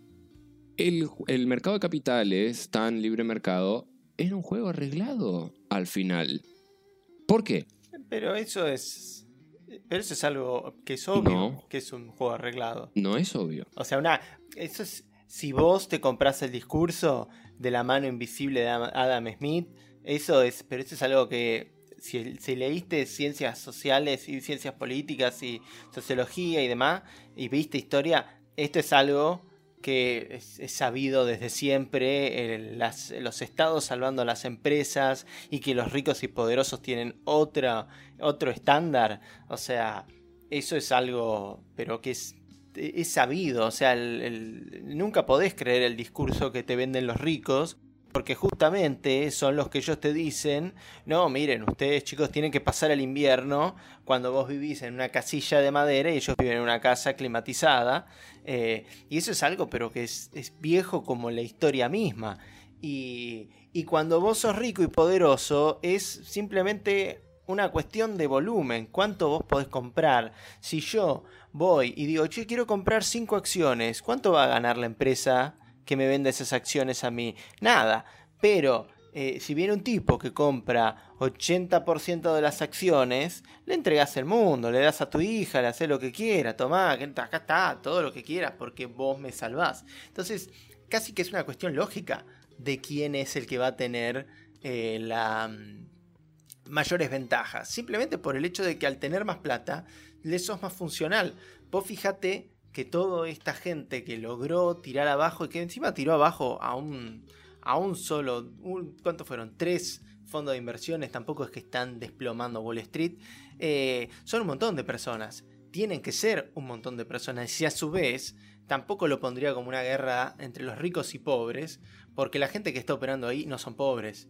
el, el mercado de capitales, tan libre mercado, era un juego arreglado al final. ¿Por qué? Pero eso es. Pero eso es algo que es obvio, No. que es un juego arreglado. No es obvio. O sea, una. Eso es. Si vos te compras el discurso de la mano invisible de Adam- Adam Smith, eso es. Pero eso es algo que. Si, si leíste ciencias sociales y ciencias políticas y sociología y demás, y viste historia, esto es algo que es, sabido desde siempre, el- las- los estados salvando a las empresas y que los ricos y poderosos tienen otra, otro estándar. O sea, eso es algo, pero que es, es sabido. O sea, el- el- nunca podés creer el discurso que te venden los ricos. Porque justamente son los que ellos te dicen, no, miren, ustedes chicos tienen que pasar el invierno cuando vos vivís en una casilla de madera y ellos viven en una casa climatizada. Eh, y eso es algo, pero que es, es viejo como la historia misma. Y, y cuando vos sos rico y poderoso, es simplemente una cuestión de volumen. ¿Cuánto vos podés comprar? Si yo voy y digo, che, quiero comprar cinco acciones, ¿cuánto va a ganar la empresa que me vende esas acciones a mí? Nada. Pero eh, si viene un tipo que compra 80% de las acciones, le entregas el mundo, le das a tu hija, le haces lo que quiera, tomá, acá está, todo lo que quieras, porque vos me salvás. Entonces, casi que es una cuestión lógica de quién es el que va a tener eh, la mm, mayores ventajas. Simplemente por el hecho de que al tener más plata, le sos más funcional. Vos fíjate que toda esta gente que logró tirar abajo y que encima tiró abajo a un, a un solo, un- ¿cuántos fueron? Tres fondos de inversiones, tampoco es que están desplomando Wall Street, eh, son un montón de personas. Tienen que ser un montón de personas. Y a su vez, tampoco lo pondría como una guerra entre los ricos y pobres, porque la gente que está operando ahí no son pobres.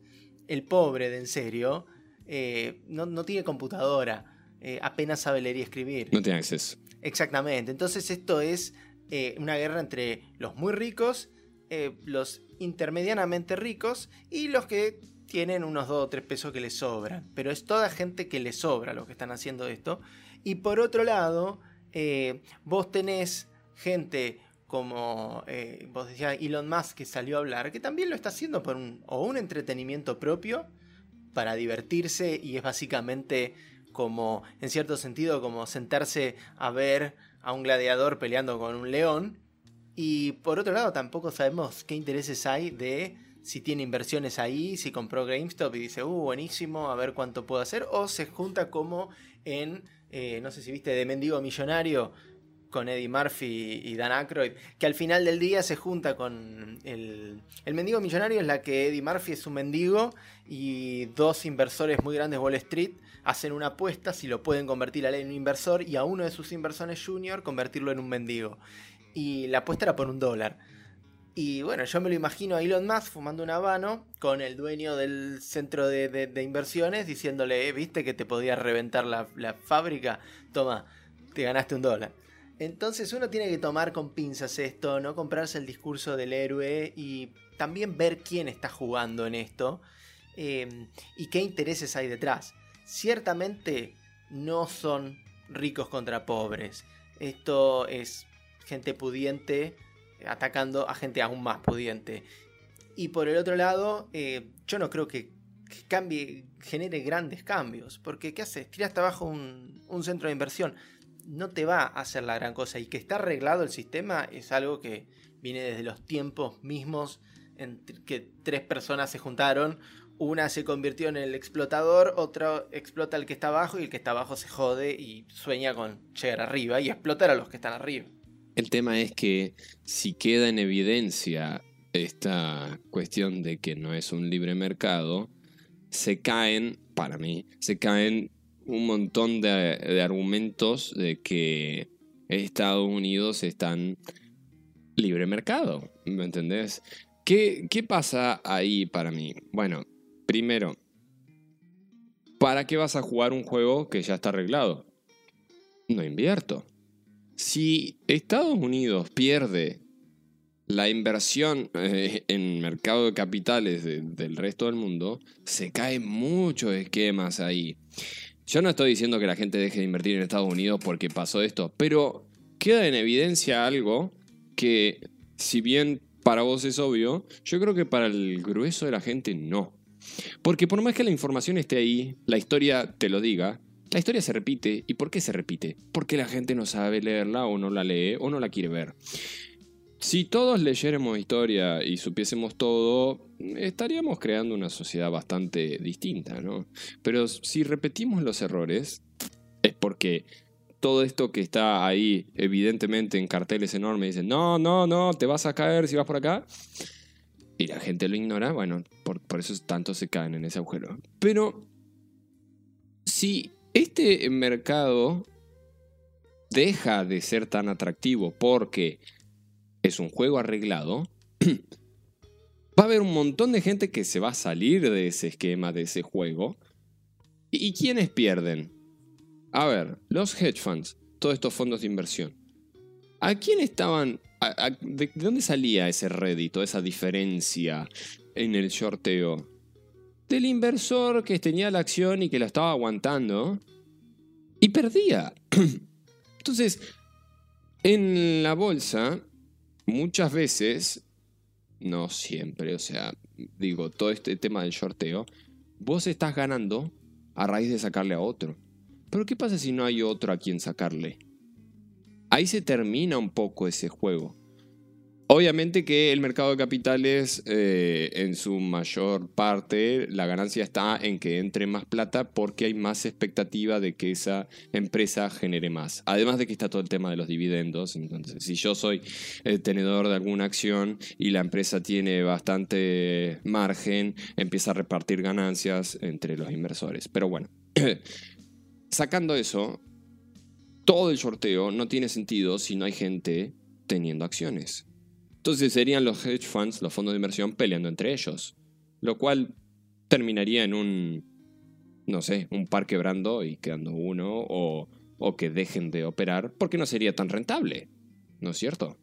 El pobre de en serio eh, no, no tiene computadora, eh, apenas sabe leer y escribir. No tiene acceso. Exactamente. Entonces esto es eh, una guerra entre los muy ricos, eh, los intermedianamente ricos y los que tienen unos 2 o 3 pesos que les sobran. Pero es toda gente que les sobra lo que están haciendo esto. Y por otro lado, eh, vos tenés gente como vos decías Elon Musk que salió a hablar, que también lo está haciendo por un, o un entretenimiento propio, para divertirse y es básicamente como, en cierto sentido, como sentarse a ver a un gladiador peleando con un león. Y por otro lado, tampoco sabemos qué intereses hay de si tiene inversiones ahí, si compró GameStop y dice, uh, buenísimo, a ver cuánto puedo hacer. O se junta como en, eh, no sé si viste, de Mendigo Millonario, con Eddie Murphy y Dan Aykroyd, que al final del día se junta con el, el mendigo millonario, es la que Eddie Murphy es un mendigo y dos inversores muy grandes de Wall Street hacen una apuesta si lo pueden convertir a en un inversor y a uno de sus inversores junior convertirlo en un mendigo. Y la apuesta era por un dólar. Y bueno, yo me lo imagino a Elon Musk fumando un habano con el dueño del centro de, inversiones diciéndole, eh, viste que te podía reventar la, fábrica, toma, te ganaste un dólar. Entonces uno tiene que tomar con pinzas esto, no comprarse el discurso del héroe y también ver quién está jugando en esto em, y qué intereses hay detrás. Ciertamente no son ricos contra pobres. Esto es gente pudiente atacando a gente aún más pudiente. Y por el otro lado, eh, yo no creo que, cambie, genere grandes cambios. Porque, ¿qué haces? Tiraste abajo un, un centro de inversión no te va a hacer la gran cosa. Y que está arreglado el sistema es algo que viene desde los tiempos mismos en que tres personas se juntaron. Una se convirtió en el explotador, otra explota al que está abajo y el que está abajo se jode y sueña con llegar arriba y explotar a los que están arriba. El tema es que si queda en evidencia esta cuestión de que no es un libre mercado, se caen, para mí, se caen un montón de, argumentos de que Estados Unidos están libre mercado, ¿me entendés? ¿Qué, ¿Qué pasa ahí para mí? Bueno, primero, ¿para qué vas a jugar un juego que ya está arreglado? No invierto. Si Estados Unidos pierde la inversión eh, en mercado de capitales del resto del mundo, se caen muchos esquemas ahí. Yo no estoy diciendo que la gente deje de invertir en Estados Unidos porque pasó esto, pero queda en evidencia algo que, si bien para vos es obvio, yo creo que para el grueso de la gente no. Porque por más que la información esté ahí, la historia te lo diga, la historia se repite. ¿Y por qué se repite? Porque la gente no sabe leerla o no la lee o no la quiere ver. Si todos leyéramos historia y supiésemos todo, estaríamos creando una sociedad bastante distinta, ¿no? Pero si repetimos los errores, es porque todo esto que está ahí, evidentemente en carteles enormes, dicen, no, no, no, te vas a caer si vas por acá. Y la gente lo ignora, bueno, por, por eso tanto se caen en ese agujero. Pero si este mercado deja de ser tan atractivo porque es un juego arreglado, (clears throat) va a haber un montón de gente que se va a salir de ese esquema, de ese juego. ¿Y quiénes pierden? A ver, los hedge funds, todos estos fondos de inversión. ¿A quién estaban? De, dónde salía ese rédito, esa diferencia en el shorteo? Del inversor que tenía la acción y que la estaba aguantando y perdía. (clears throat) Entonces, en la bolsa muchas veces, no siempre, o sea, digo, todo este tema del shorteo, vos estás ganando a raíz de sacarle a otro. Pero ¿qué pasa si no hay otro a quien sacarle? Ahí se termina un poco ese juego. Obviamente que el mercado de capitales, eh, en su mayor parte, la ganancia está en que entre más plata porque hay más expectativa de que esa empresa genere más. Además de que está todo el tema de los dividendos. Entonces, si yo soy el tenedor de alguna acción y la empresa tiene bastante margen, empieza a repartir ganancias entre los inversores. Pero bueno, (clears throat) sacando eso, todo el sorteo no tiene sentido si no hay gente teniendo acciones. Entonces serían los hedge funds, los fondos de inversión, peleando entre ellos. Lo cual terminaría en un, no sé, un par quebrando y quedando uno, o, que dejen de operar, porque no sería tan rentable. ¿No es cierto?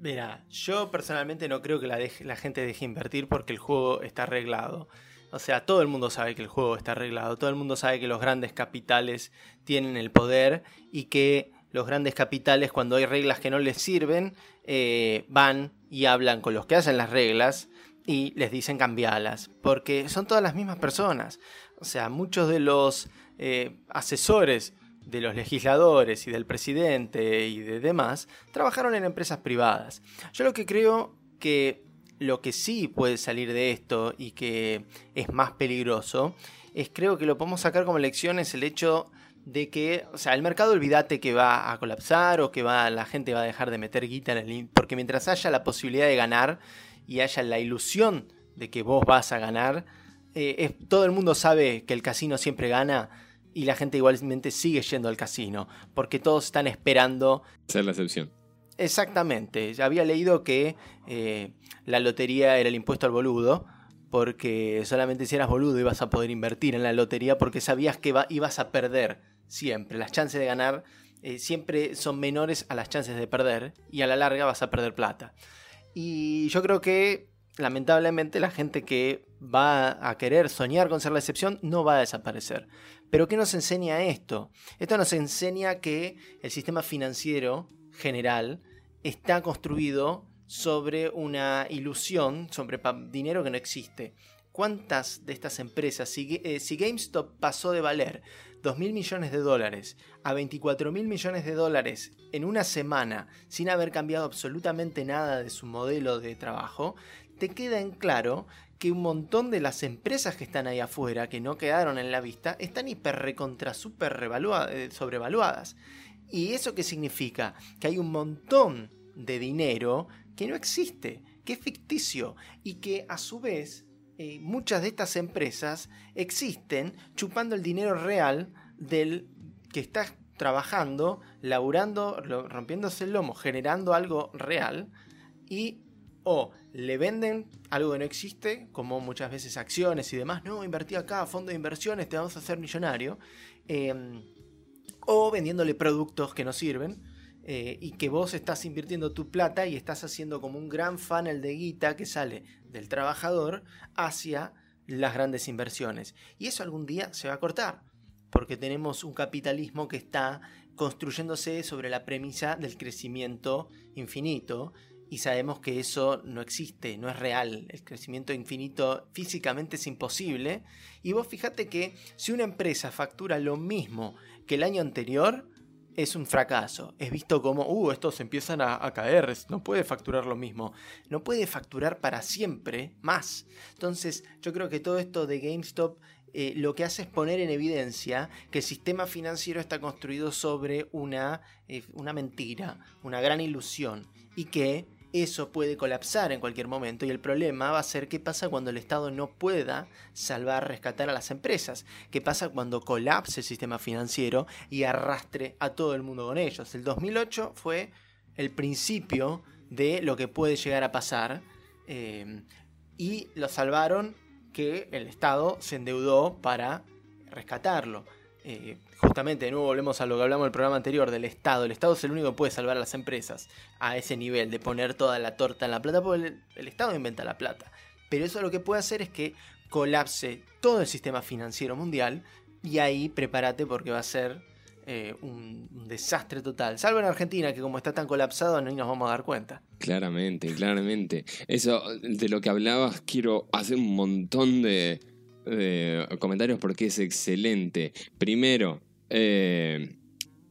Mira, yo personalmente no creo que la gente deje invertir porque el juego está arreglado. O sea, todo el mundo sabe que el juego está arreglado, todo el mundo sabe que los grandes capitales tienen el poder y que los grandes capitales, cuando hay reglas que no les sirven, eh, van y hablan con los que hacen las reglas y les dicen cambialas, porque son todas las mismas personas. O sea, muchos de los eh, asesores de los legisladores y del presidente y de demás trabajaron en empresas privadas. Yo lo que creo que lo que sí puede salir de esto y que es más peligroso es creo que lo podemos sacar como lección es el hecho de que, o sea, el mercado olvídate que va a colapsar o que va, la gente va a dejar de meter guita en el... Porque mientras haya la posibilidad de ganar y haya la ilusión de que vos vas a ganar, eh, todo el mundo sabe que el casino siempre gana y la gente igualmente sigue yendo al casino, porque todos están esperando... Ser la excepción. Exactamente, ya había leído que eh, la lotería era el impuesto al boludo, porque solamente si eras boludo ibas a poder invertir en la lotería porque sabías que ibas a perder siempre. Las chances de ganar eh, siempre son menores a las chances de perder y a la larga vas a perder plata. Y yo creo que lamentablemente la gente que va a querer soñar con ser la excepción no va a desaparecer. Pero ¿qué nos enseña esto? Esto nos enseña que el sistema financiero general está construido sobre una ilusión, sobre dinero que no existe. ¿Cuántas de estas empresas, si, eh, GameStop pasó de valer 2 mil millones de dólares a 24 mil millones de dólares en una semana sin haber cambiado absolutamente nada de su modelo de trabajo, te queda en claro que un montón de las empresas que están ahí afuera, que no quedaron en la vista, están hiper recontra eh, sobrevaluadas. ¿Y eso qué significa? Que hay un montón de dinero que no existe, que es ficticio y que a su vez eh, muchas de estas empresas existen chupando el dinero real del que está trabajando, laburando, rompiéndose el lomo, generando algo real y o le venden algo que no existe, como muchas veces acciones y demás, no, invertí acá, fondo de inversiones, te vamos a hacer millonario, em, o vendiéndole productos que no sirven, eh, y que vos estás invirtiendo tu plata y estás haciendo como un gran funnel de guita que sale del trabajador hacia las grandes inversiones. Y eso algún día se va a cortar, porque tenemos un capitalismo que está construyéndose sobre la premisa del crecimiento infinito y sabemos que eso no existe, no es real. El crecimiento infinito físicamente es imposible. Y vos fíjate que si una empresa factura lo mismo que el año anterior, es un fracaso. Es visto como, uh, estos empiezan a, caer, no puede facturar lo mismo. No puede facturar para siempre más. Entonces, yo creo que todo esto de GameStop eh, lo que hace es poner en evidencia que el sistema financiero está construido sobre una, eh, una mentira, una gran ilusión, y que eso puede colapsar en cualquier momento y el problema va a ser qué pasa cuando el Estado no pueda salvar, rescatar a las empresas, qué pasa cuando colapse el sistema financiero y arrastre a todo el mundo con ellos. El 2008 fue el principio de lo que puede llegar a pasar eh, y lo salvaron que el Estado se endeudó para rescatarlo. Eh, justamente de nuevo volvemos a lo que hablamos en el programa anterior del Estado. El Estado es el único que puede salvar a las empresas a ese nivel de poner toda la torta en la plata, porque el, Estado inventa la plata. Pero eso lo que puede hacer es que colapse todo el sistema financiero mundial y ahí prepárate porque va a ser eh, un, desastre total. Salvo en Argentina, que como está tan colapsado, no nos vamos a dar cuenta. Claramente, claramente. Eso de lo que hablabas, quiero hacer un montón de comentarios porque es excelente. Primero, eh,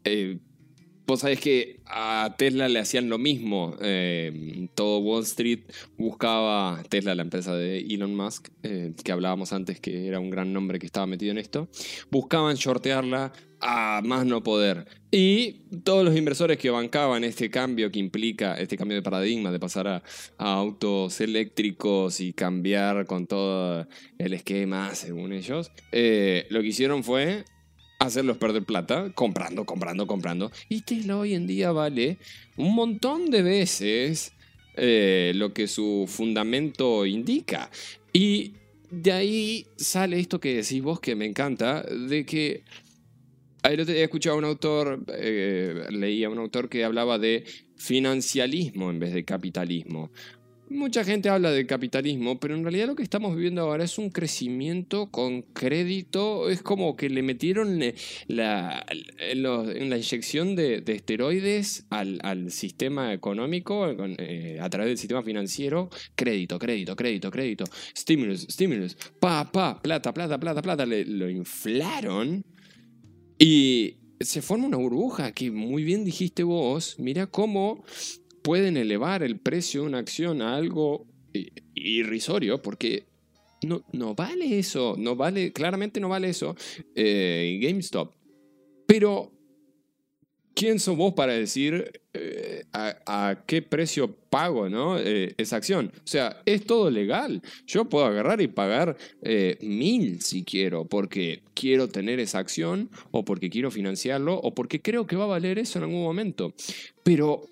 eh, vos sabés que a Tesla le hacían lo mismo. todo Wall Street buscaba, Tesla, la empresa de Elon Musk, que hablábamos antes que era un gran nombre que estaba metido en esto, buscaban shortearla a más no poder. Y todos los inversores que bancaban este cambio que implica, este cambio de paradigma de pasar a, autos eléctricos y cambiar con todo el esquema, según ellos, eh, lo que hicieron fue hacerlos perder plata, comprando, comprando, comprando. Y Tesla hoy en día vale un montón de veces eh, lo que su fundamento indica. Y de ahí sale esto que decís vos que me encanta, de que Ayer he escuchado a un autor, eh, leía a un autor que hablaba de financialismo en vez de capitalismo. Mucha gente habla de capitalismo, pero en realidad lo que estamos viviendo ahora es un crecimiento con crédito. Es como que le metieron eh, la, en la inyección de, esteroides al, sistema económico eh, a través del sistema financiero. Crédito, crédito, crédito, crédito. Stimulus, stimulus. Pa, pa, plata, plata, plata, plata. Le, lo inflaron. Y se forma una burbuja que muy bien dijiste vos. Mira cómo pueden elevar el precio de una acción a algo irrisorio porque no, no vale eso, no vale, claramente no vale eso eh, GameStop. Pero, ¿quién sos vos para decir eh, a, qué precio pago ¿no? Eh, esa acción? O sea, es todo legal. Yo puedo agarrar y pagar mil si quiero, porque quiero tener esa acción, o porque quiero financiarlo, o porque creo que va a valer eso en algún momento. Pero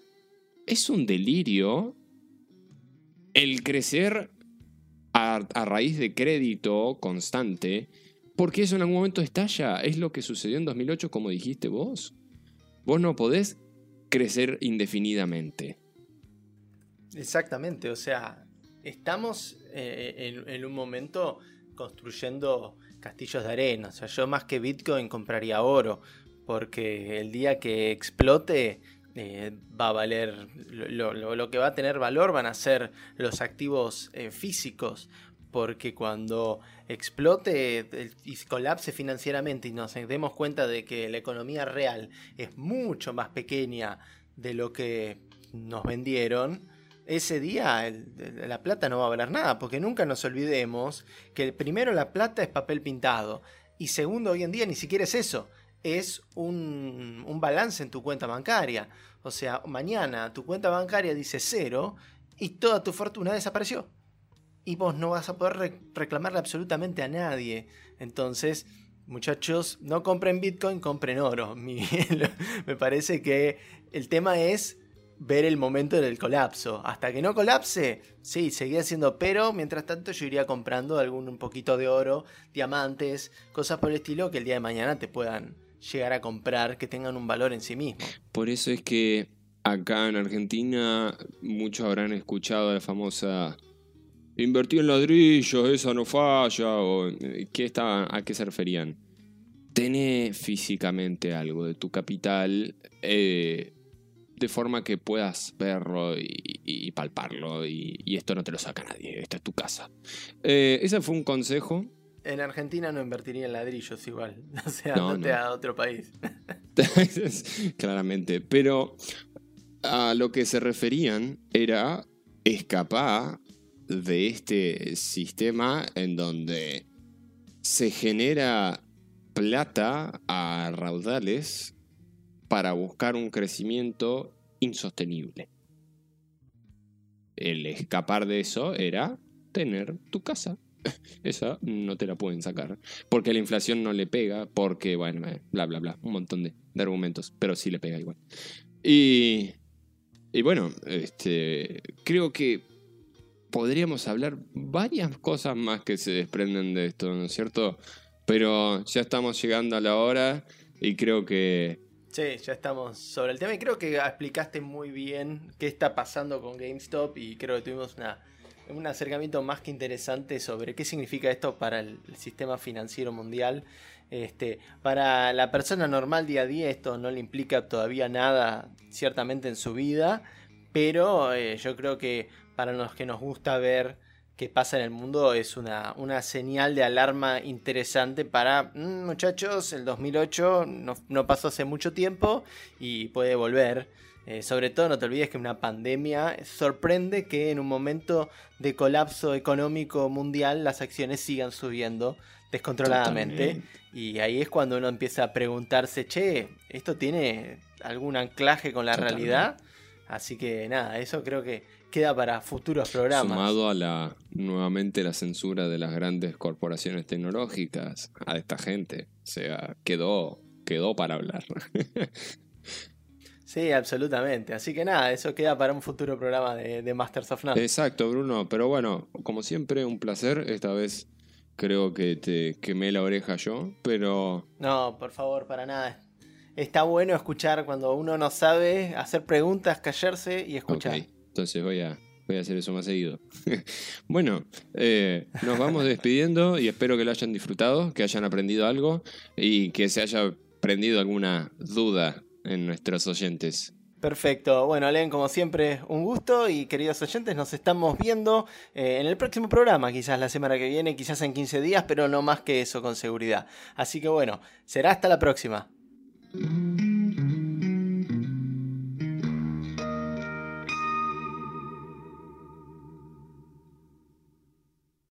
es un delirio el crecer a, raíz de crédito constante, porque eso en algún momento estalla. Es lo que sucedió en 2008, como dijiste vos. Vos no podés crecer indefinidamente. Exactamente, o sea, estamos eh, en, un momento construyendo castillos de arena. O sea, yo más que Bitcoin compraría oro, porque el día que explote eh, va a valer, lo, que va a tener valor van a ser los activos eh, físicos, porque cuando explote y colapse financieramente y nos demos cuenta de que la economía real es mucho más pequeña de lo que nos vendieron, ese día la plata no va a valer nada, porque nunca nos olvidemos que primero la plata es papel pintado y segundo hoy en día ni siquiera es eso es un, balance en tu cuenta bancaria. O sea, mañana tu cuenta bancaria dice cero y toda tu fortuna desapareció. Y vos no vas a poder reclamarle absolutamente a nadie. Entonces, muchachos, no compren Bitcoin, compren oro. (laughs) me parece que el tema es ver el momento del colapso. Hasta que no colapse, sí, seguía siendo pero, mientras tanto yo iría comprando algún un poquito de oro, diamantes, cosas por el estilo que el día de mañana te puedan llegar a comprar que tengan un valor en sí mismo. Por eso es que acá en Argentina muchos habrán escuchado la famosa invertí en ladrillos, esa no falla, o ¿qué está, ¿a qué se referían? Tené físicamente algo de tu capital eh, de forma que puedas verlo y, palparlo y, esto no te lo saca nadie, esta es tu casa. Eh, ese fue un consejo en Argentina no invertiría en ladrillos igual. (laughs) O sea, no, te a otro país. (laughs) (laughs) Claramente. Pero a lo que se referían era escapar de este sistema en donde se genera plata a raudales para buscar un crecimiento insostenible. El escapar de eso era tener tu casa (laughs) esa no te la pueden sacar. Porque la inflación no le pega, porque, bueno, eh, bla, bla, bla, un montón de, argumentos, pero sí le pega igual. Y, y bueno, este, creo que podríamos hablar varias cosas más que se desprenden de esto, ¿no es cierto? Pero ya estamos llegando a la hora y creo que... Sí, ya estamos sobre el tema y creo que explicaste muy bien qué está pasando con GameStop y creo que tuvimos una un acercamiento más que interesante sobre qué significa esto para el, sistema financiero mundial. Este, para la persona normal día a día esto no le implica todavía nada ciertamente en su vida, pero eh, yo creo que para los que nos gusta ver qué pasa en el mundo es una, una señal de alarma interesante para mm, muchachos, el 2008 no, no pasó hace mucho tiempo y puede volver. Eh, sobre todo no te olvides que una pandemia sorprende que en un momento de colapso económico mundial las acciones sigan subiendo descontroladamente. Y ahí es cuando uno empieza a preguntarse, che, ¿esto tiene algún anclaje con la realidad? Así que nada, eso creo que queda para futuros programas. Sumado a la nuevamente la censura de las grandes corporaciones tecnológicas, a esta gente. O sea, quedó, quedó para hablar. (laughs) Sí, absolutamente. Así que nada, eso queda para un futuro programa de, Masters of None. Exacto, Bruno. Pero bueno, como siempre, un placer. Esta vez creo que te quemé la oreja yo, pero... No, por favor, para nada. Está bueno escuchar cuando uno no sabe, hacer preguntas, callarse y escuchar. Entonces voy a, Voy a hacer eso más seguido. (laughs) bueno, eh, nos vamos despidiendo y espero que lo hayan disfrutado, que hayan aprendido algo y que se haya prendido alguna duda en nuestros oyentes. Perfecto. Bueno, Alen, como siempre, un gusto y queridos oyentes, nos estamos viendo eh, en el próximo programa, quizás la semana que viene, quizás en 15 días, pero no más que eso con seguridad. Así que bueno, será hasta la próxima.